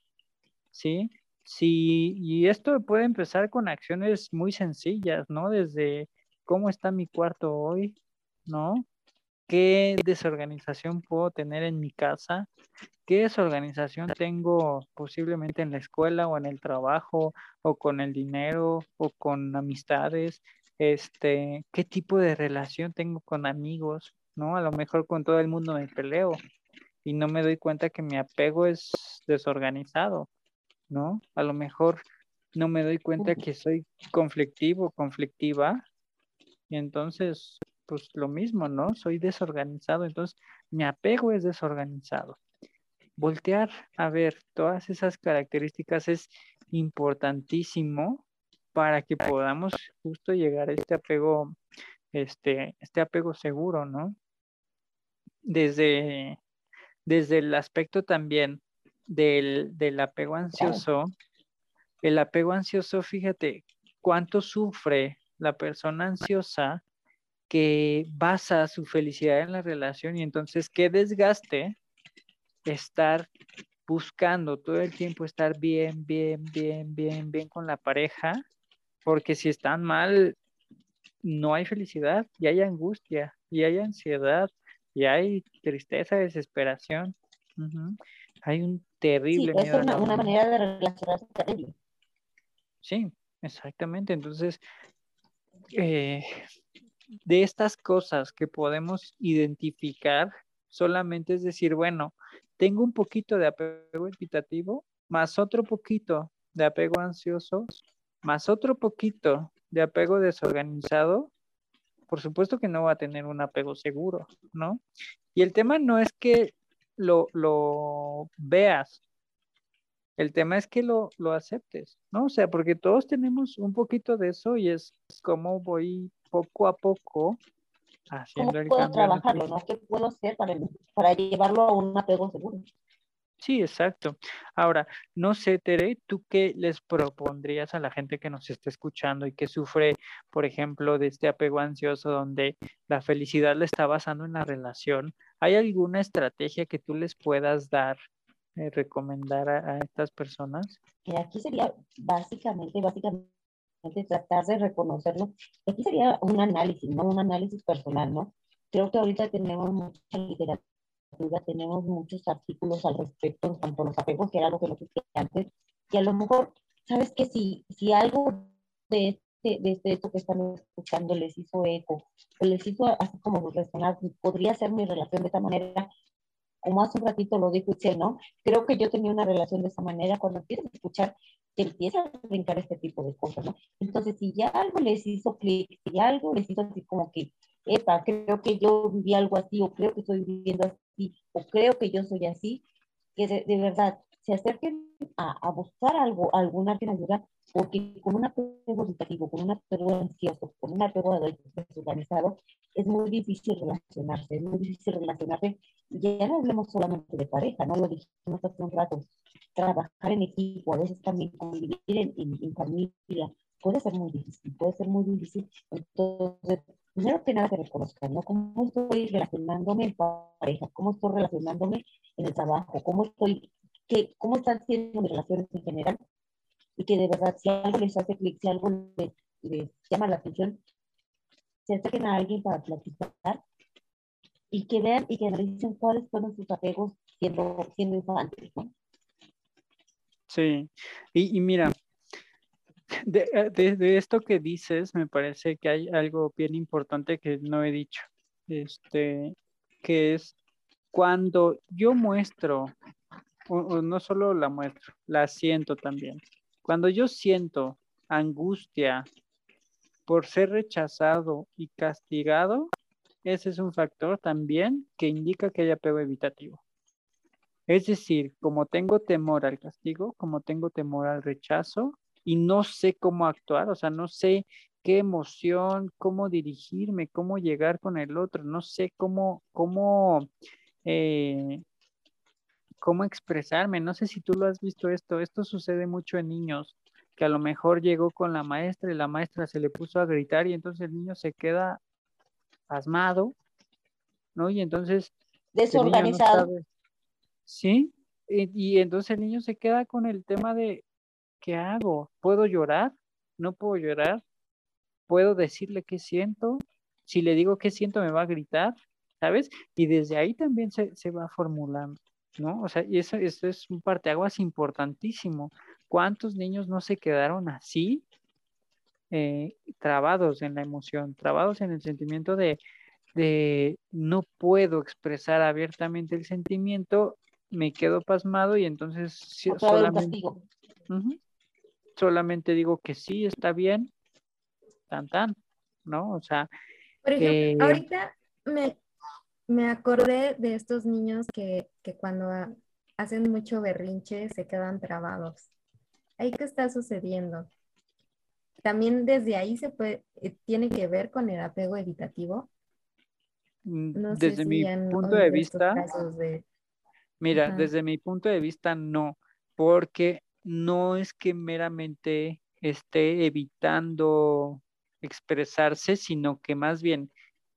¿Sí? Sí, y esto puede empezar con acciones muy sencillas, ¿no? Desde cómo está mi cuarto hoy, ¿no? ¿Qué desorganización puedo tener en mi casa? ¿Qué desorganización tengo posiblemente en la escuela o en el trabajo o con el dinero o con amistades? Este, ¿qué tipo de relación tengo con amigos? ¿No? A lo mejor con todo el mundo me peleo y no me doy cuenta que mi apego es desorganizado, ¿no? A lo mejor no me doy cuenta que soy conflictivo, conflictiva, y entonces, pues lo mismo, ¿no? Soy desorganizado, entonces mi apego es desorganizado voltear a ver todas esas características es importantísimo para que podamos justo llegar a este apego, este, este apego seguro, ¿no? Desde, desde el aspecto también del, del apego ansioso, el apego ansioso, fíjate, cuánto sufre la persona ansiosa que basa su felicidad en la relación y entonces qué desgaste estar buscando todo el tiempo estar bien, bien, bien, bien, bien con la pareja, porque si están mal, no hay felicidad y hay angustia y hay ansiedad y hay tristeza, desesperación. Hay un terrible sí, Es una, manera de relacionarse terrible. Sí, exactamente. Entonces, eh, de estas cosas que podemos identificar, solamente es decir, bueno, tengo un poquito de apego evitativo, más otro poquito de apego ansioso, más otro poquito de apego desorganizado, por supuesto que no va a tener un apego seguro, ¿no? Y el tema no es que lo, lo veas, el tema es que lo, lo, aceptes, ¿no? O sea, porque todos tenemos un poquito de eso y es como voy poco a poco ¿Cómo puedo trabajarlo? ¿no? ¿Qué puedo hacer para, para llevarlo a un apego seguro? Sí, exacto. Ahora, no sé, Tere, ¿tú qué les propondrías a la gente que nos está escuchando y que sufre, por ejemplo, de este apego ansioso donde la felicidad le está basando en la relación? ¿Hay alguna estrategia que tú les puedas dar, eh, recomendar a, a, estas personas? Y aquí sería básicamente, básicamente tratar de reconocerlo. Aquí sería un análisis, ¿no? Un análisis personal, ¿no? Creo que ahorita tenemos mucha literatura, tenemos muchos artículos al respecto en cuanto a los apegos, que era algo que lo que antes, y a lo mejor, ¿sabes que Si, si algo de este, de este, esto que están escuchando les hizo eco, o les hizo así como resonar, podría ser mi relación de esta manera, como hace un ratito lo dijo usted, ¿no? Creo que yo tenía una relación de esa manera cuando empiezas a escuchar que empieza a brincar este tipo de cosas, ¿no? Entonces, si ya algo les hizo clic, si algo les hizo así como que, epa, creo que yo viví algo así, o creo que estoy viviendo así, o creo que yo soy así, que de, verdad se acerquen a, a, buscar algo, alguna ayuda, porque con un apego educativo, con un apego ansioso, con un apego desorganizado, es muy difícil relacionarse, es muy difícil relacionarse. Ya no hablemos solamente de pareja, ¿no? Lo dijimos hace un rato, trabajar en equipo, a veces también convivir en, en, familia, puede ser muy difícil, puede ser muy difícil. Entonces, primero que nada que reconozcan, ¿no? ¿Cómo estoy relacionándome en pareja? ¿Cómo estoy relacionándome en el trabajo? ¿Cómo estoy, qué, cómo están siendo mis relaciones en general? Y que de verdad, si algo les hace clic, si algo les, llama la atención, se acerquen a alguien para platicar y que vean y que analicen cuáles fueron sus apegos siendo, siendo infantes. Sí, y, y mira, de, eh, de, de, esto que dices, me parece que hay algo bien importante que no he dicho, este, que es cuando yo muestro, o no solo la muestro, la siento también. Cuando yo siento angustia por ser rechazado y castigado, ese es un factor también que indica que hay apego evitativo. Es decir, como tengo temor al castigo, como tengo temor al rechazo y no sé cómo actuar, o sea, no sé qué emoción, cómo dirigirme, cómo llegar con el otro, no sé cómo, cómo, eh, cómo expresarme. No sé si tú lo has visto esto. Esto sucede mucho en niños que a lo mejor llegó con la maestra y la maestra se le puso a gritar y entonces el niño se queda pasmado, ¿no? Y entonces... Desorganizado. sí, y, y entonces el niño se queda con el tema de, ¿qué hago? ¿Puedo llorar? ¿No puedo llorar? ¿Puedo decirle qué siento? Si le digo qué siento, me va a gritar, ¿sabes? Y desde ahí también se, se va formulando, ¿no? O sea, y eso, eso es un parteaguas importantísimo. ¿Cuántos niños no se quedaron así, eh, trabados en la emoción, trabados en el sentimiento de, de no puedo expresar abiertamente el sentimiento, me quedo pasmado y entonces solamente, solamente digo que sí, está bien, tan tan, ¿no? O sea... Por ejemplo, eh, ahorita me, me, acordé de estos niños que, que cuando hacen mucho berrinche se quedan trabados. ¿Ahí qué está sucediendo? También desde ahí se puede, eh, tiene que ver con el apego evitativo. Mm, no desde mi punto de vista, mira, desde mi punto de vista no, porque no es que meramente esté evitando expresarse, sino que más bien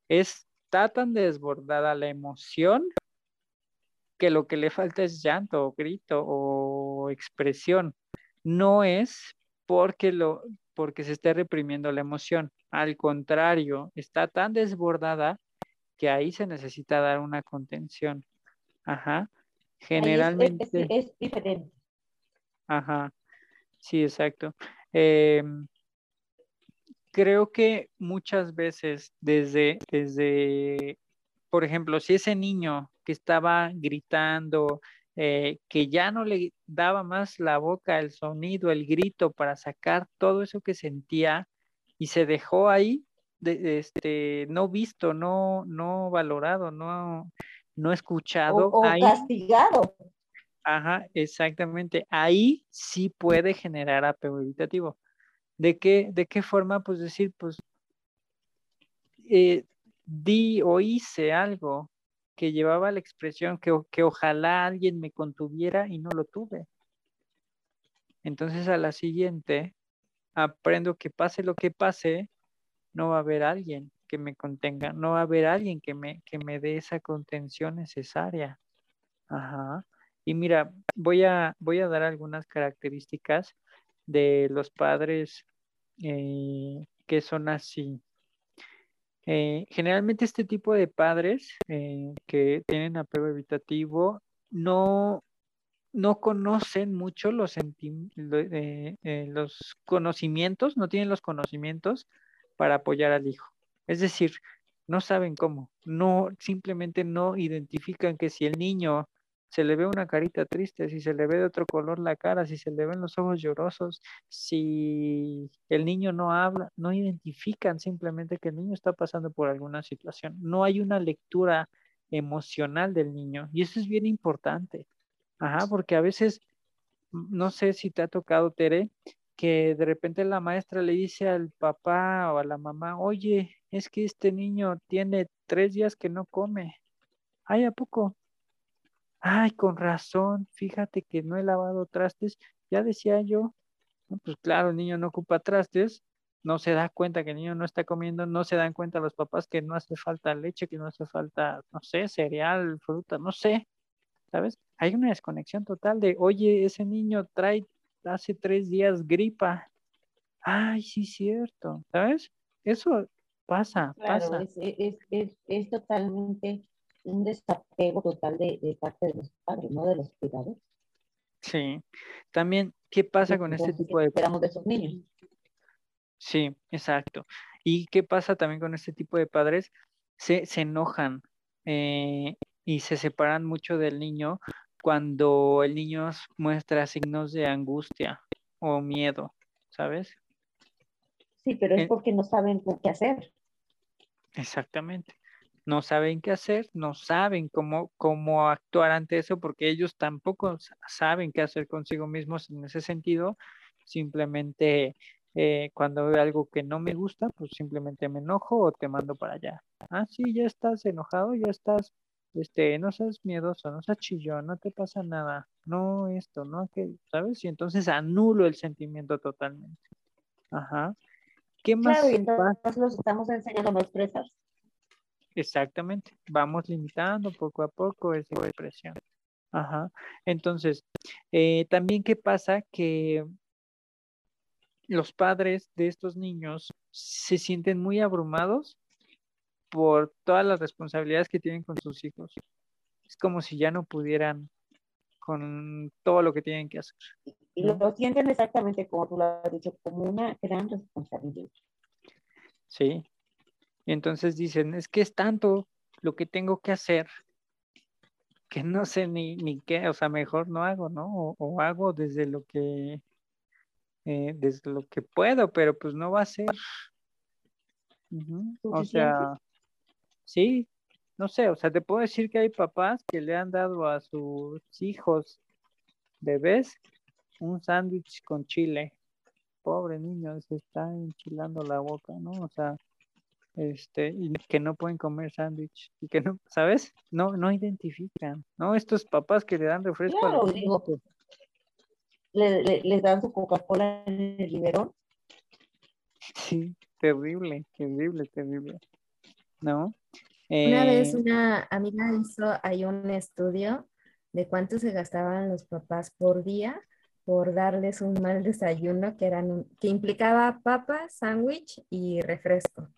está tan desbordada la emoción que lo que le falta es llanto o grito o expresión. No es porque lo porque se esté reprimiendo la emoción. Al contrario, está tan desbordada que ahí se necesita dar una contención. Ajá. Generalmente. Es, diferente. Ajá. Sí, exacto. Em, creo que muchas veces desde, desde, por ejemplo, si ese niño que estaba gritando, eh, que ya no le daba más la boca, el sonido, el grito para sacar todo eso que sentía y se dejó ahí, de, este, no visto, no, no valorado, no, no escuchado. O, castigado. Ajá, exactamente. Ahí sí puede generar apego evitativo. ¿De qué, de qué forma? Pues decir, pues, eh, di o hice algo que llevaba la expresión que, que ojalá alguien me contuviera y no lo tuve. Entonces a la siguiente aprendo que pase lo que pase, no va a haber alguien que me contenga, no va a haber alguien que me, que me dé esa contención necesaria. Ajá. Y mira, voy a, voy a dar algunas características de los padres eh, que son así. Eh, generalmente este tipo de padres eh, que tienen apego evitativo no, no conocen mucho los, eh, los conocimientos, no tienen los conocimientos para apoyar al hijo. Es decir, no saben cómo, no simplemente no identifican que si el niño se le ve una carita triste, si se le ve de otro color la cara, si se le ven los ojos llorosos, si el niño no habla, no identifican simplemente que el niño está pasando por alguna situación. No hay una lectura emocional del niño y eso es bien importante. Ajá, porque a veces, no sé si te ha tocado, Tere, que de repente la maestra le dice al papá o a la mamá, oye, es que este niño tiene tres días que no come. Ay, ¿a poco? Ay, con razón, fíjate que no he lavado trastes, ya decía yo, pues claro, el niño no ocupa trastes, no se da cuenta que el niño no está comiendo, no se dan cuenta los papás que no hace falta leche, que no hace falta, no sé, cereal, fruta, no sé, ¿sabes? Hay una desconexión total de, oye, ese niño trae hace tres días gripa. Ay, sí, cierto, ¿sabes? Eso pasa, pasa. Es, es, es, es totalmente un desapego total de, parte de los padres, ¿no? De los cuidadores. Sí. También, ¿qué pasa con este tipo de... Esperamos de esos niños. Sí, exacto. ¿Y qué pasa también con este tipo de padres? Se, se enojan eh, y se separan mucho del niño cuando el niño muestra signos de angustia o miedo, ¿sabes? Sí, pero es eh, porque no saben qué hacer. Exactamente no saben qué hacer, no saben cómo, cómo actuar ante eso, porque ellos tampoco saben qué hacer consigo mismos en ese sentido. Simplemente eh, cuando veo algo que no me gusta, pues simplemente me enojo o te mando para allá. Ah, sí, ya estás enojado, ya estás este, no seas miedoso, no seas chillón, no te pasa nada, no esto, no aquello, ¿sabes? Y entonces anulo el sentimiento totalmente. Ajá. ¿Qué más? Claro, y entonces los estamos enseñando a no expresar. Exactamente, vamos limitando poco a poco esa expresión. Ajá. Entonces, eh, también qué pasa que los padres de estos niños se sienten muy abrumados por todas las responsabilidades que tienen con sus hijos. Es como si ya no pudieran con todo lo que tienen que hacer. Y lo sienten exactamente como tú lo has dicho, como una gran responsabilidad. Sí. Y entonces dicen, es que es tanto lo que tengo que hacer que no sé ni, ni qué, o sea, mejor no hago, ¿no? O, hago desde lo que, eh, desde lo que puedo, pero pues no va a ser. O sea, sí, no sé, o sea, te puedo decir que hay papás que le han dado a sus hijos bebés un sándwich con chile. Pobre niño, se está enchilando la boca, ¿no? O sea, este, y que no pueden comer sándwich, y que no, ¿sabes? No, no identifican, ¿no? Estos papás que le dan refresco claro, digo, le, les dan su Coca-Cola en el liberón. Sí, terrible, terrible, terrible, ¿no? Una vez eh, una amiga hizo ahí un estudio de cuánto se gastaban los papás por día por darles un mal desayuno que, eran, que implicaba papa, sándwich y refresco.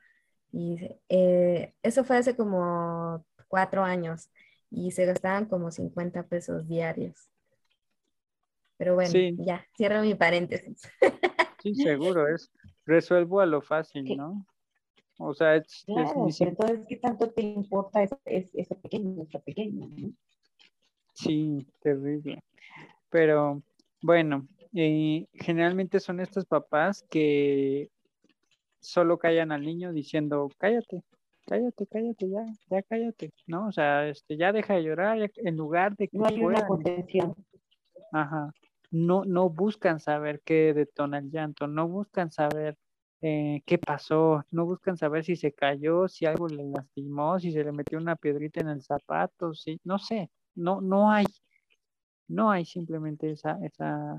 Y eh, eso fue hace como cuatro años y se gastaban como 50 pesos diarios. Pero bueno, ya, cierro mi paréntesis. Sí, seguro, es resuelvo a lo fácil, ¿no? O sea, es, entonces, ¿qué tanto te importa ese, pequeño, ese pequeño? Sí, terrible. Pero bueno, eh, generalmente son estos papás que solo callan al niño diciendo, cállate, cállate, cállate, ya, ya cállate, ¿no? O sea, este, ya deja de llorar, en lugar de que no hay una Ajá. No, no buscan saber qué detona el llanto, no buscan saber eh, qué pasó, no buscan saber si se cayó, si algo le lastimó, si se le metió una piedrita en el zapato, si, no sé, no, no hay, no hay simplemente esa, esa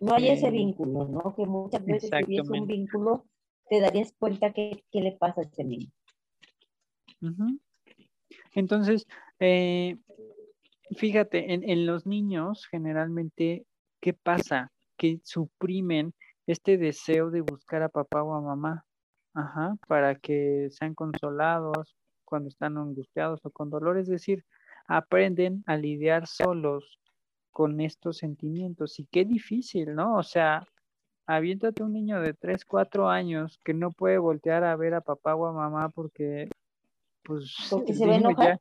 no hay ese eh, vínculo, ¿no? Que muchas veces si un vínculo te darías cuenta qué le pasa a ese niño. Entonces, eh, fíjate, en, en, los niños generalmente, ¿qué pasa? Que suprimen este deseo de buscar a papá o a mamá, ajá, para que sean consolados cuando están angustiados o con dolor, es decir, aprenden a lidiar solos con estos sentimientos y qué difícil, ¿no? O sea, aviéntate un niño de 3, 4 años que no puede voltear a ver a papá o a mamá porque, pues, porque se ve Ya...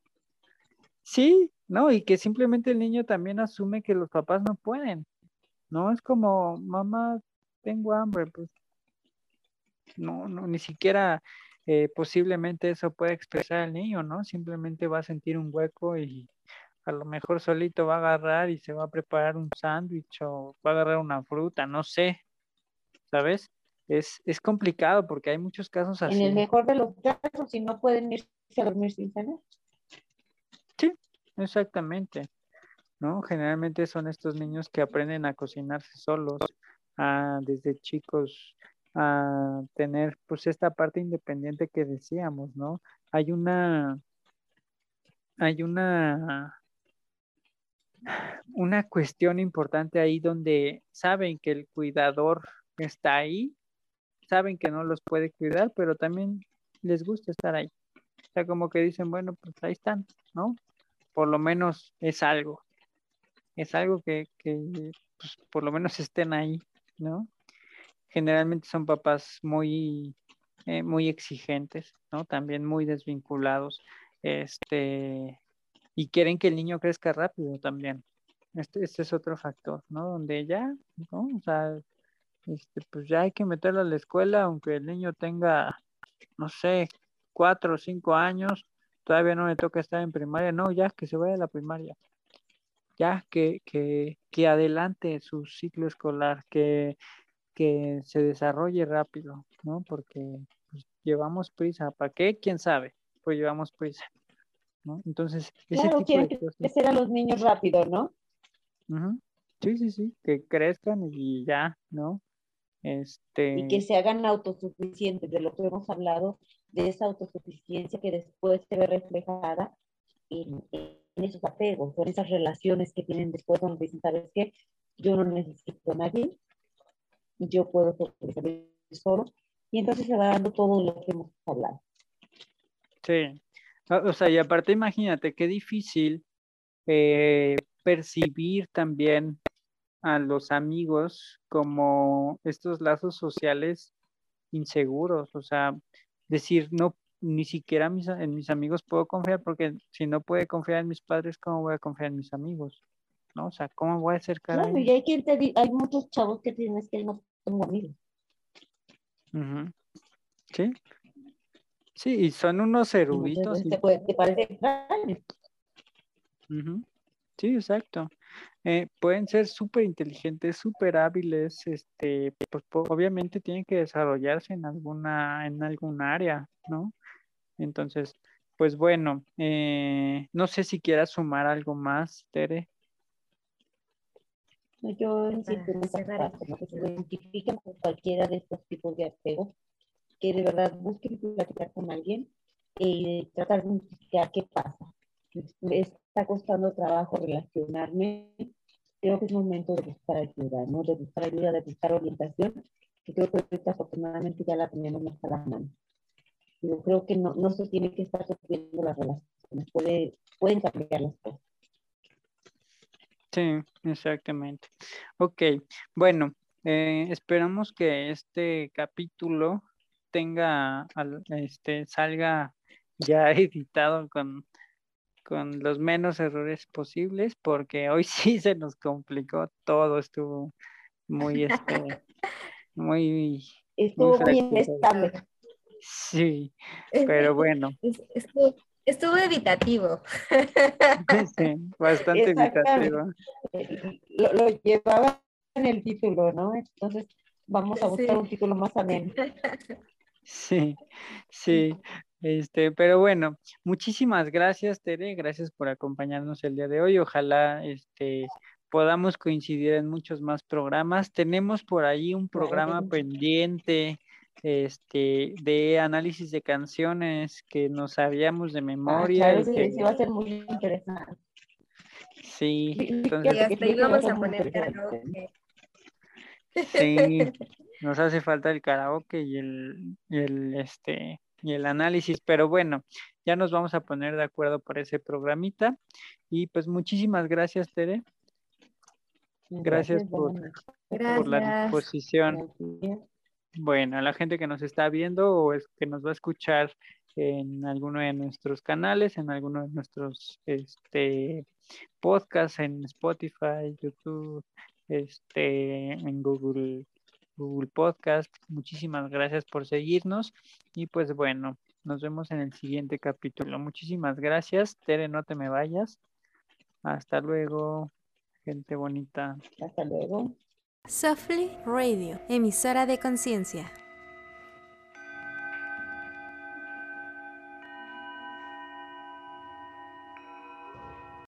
Sí, ¿no? Y que simplemente el niño también asume que los papás no pueden, ¿no? Es como, mamá, tengo hambre, pues, no, no, ni siquiera eh, posiblemente eso puede expresar el niño, ¿no? Simplemente va a sentir un hueco y a lo mejor solito va a agarrar y se va a preparar un sándwich o va a agarrar una fruta, no sé, ¿sabes? Es, es complicado porque hay muchos casos así. En el mejor de los casos, si no pueden irse a dormir sin cenar. Sí, exactamente. ¿No? Generalmente son estos niños que aprenden a cocinarse solos, a, desde chicos, a tener pues esta parte independiente que decíamos, ¿no? Hay una, hay una, una cuestión importante ahí donde saben que el cuidador está ahí, saben que no los puede cuidar, pero también les gusta estar ahí. O sea, como que dicen, bueno, pues ahí están, ¿no? Por lo menos es algo. Es algo que, que pues, por lo menos estén ahí, ¿no? Generalmente son papás muy, eh, muy exigentes, ¿no? También muy desvinculados, este, y quieren que el niño crezca rápido también. Este, este es otro factor, ¿no? Donde ya, ¿no? O sea, este, pues ya hay que meterlo a la escuela, aunque el niño tenga, no sé, cuatro o cinco años, todavía no le toca estar en primaria, no, ya que se vaya a la primaria, ya que, que, que adelante su ciclo escolar, que, que se desarrolle rápido, ¿no? Porque pues, llevamos prisa, ¿para qué? ¿Quién sabe? Pues llevamos prisa, ¿no? Entonces, ese claro, quieren crecer a los niños rápido, ¿no? Sí, sí, sí, que crezcan y ya, ¿no? Este... Y que se hagan autosuficientes, de lo que hemos hablado, de esa autosuficiencia que después se ve reflejada en, esos apegos, en esas relaciones que tienen después donde dicen, ¿sabes qué? Yo no necesito a nadie, yo puedo sobrevivir solo, y entonces se va dando todo lo que hemos hablado. Sí, o sea, y aparte imagínate qué difícil eh, percibir también a los amigos como estos lazos sociales inseguros, o sea, decir, no, ni siquiera mis, en mis amigos puedo confiar porque si no puede confiar en mis padres, ¿cómo voy a confiar en mis amigos? ¿No? O sea, ¿cómo voy a acercar claro, y hay, quien te, hay muchos chavos que tienes que no tengo amigos. Sí. Sí, y son unos eruditos. Te, te parece extraño. Sí, exacto. Eh, pueden ser súper inteligentes, súper hábiles, este, pues obviamente tienen que desarrollarse en alguna, en algún área, ¿no? Entonces, pues bueno, eh, no sé si quieras sumar algo más, Tere. Yo parte, que se identifiquen con cualquiera de estos tipos de apegos, que de verdad busquen platicar con alguien y eh, tratar de identificar qué pasa me está costando trabajo relacionarme, creo que es momento de buscar ayuda, ¿no? De buscar ayuda, de buscar orientación, que creo que ahorita afortunadamente ya la tenemos más a la mano. Yo creo que no, no se tiene que estar sufriendo las relaciones, puede, pueden cambiar las cosas. Sí, exactamente. Ok, bueno, eh, esperamos que este capítulo tenga, este, salga ya editado con con los menos errores posibles, porque hoy sí se nos complicó todo, estuvo muy, este, muy... Estuvo muy inestable. Sí, pero bueno. Estuvo, evitativo. Sí, bastante evitativo. Lo, lo, llevaba en el título, ¿no? Entonces vamos a buscar un título más ameno. Sí, sí. Este, pero bueno, muchísimas gracias, Tere, gracias por acompañarnos el día de hoy. Ojalá este podamos coincidir en muchos más programas. Tenemos por ahí un programa pendiente este de análisis de canciones que nos sabíamos de ah, memoria. sí, va a ser muy interesante. Sí, entonces, y hasta íbamos a poner karaoke. Sí, nos hace falta el karaoke y el, y el este y el análisis, pero bueno, ya nos vamos a poner de acuerdo por ese programita. Y pues muchísimas gracias, Tere. Gracias, por, la disposición. Bueno, a la gente que nos está viendo o es que nos va a escuchar en alguno de nuestros canales, en alguno de nuestros este, podcasts, en Spotify, YouTube, este, en Google Google Podcast. Muchísimas gracias por seguirnos y pues bueno, nos vemos en el siguiente capítulo. Muchísimas gracias. Tere, no te me vayas. Hasta luego, gente bonita. Hasta luego. Softly Radio, emisora de conciencia.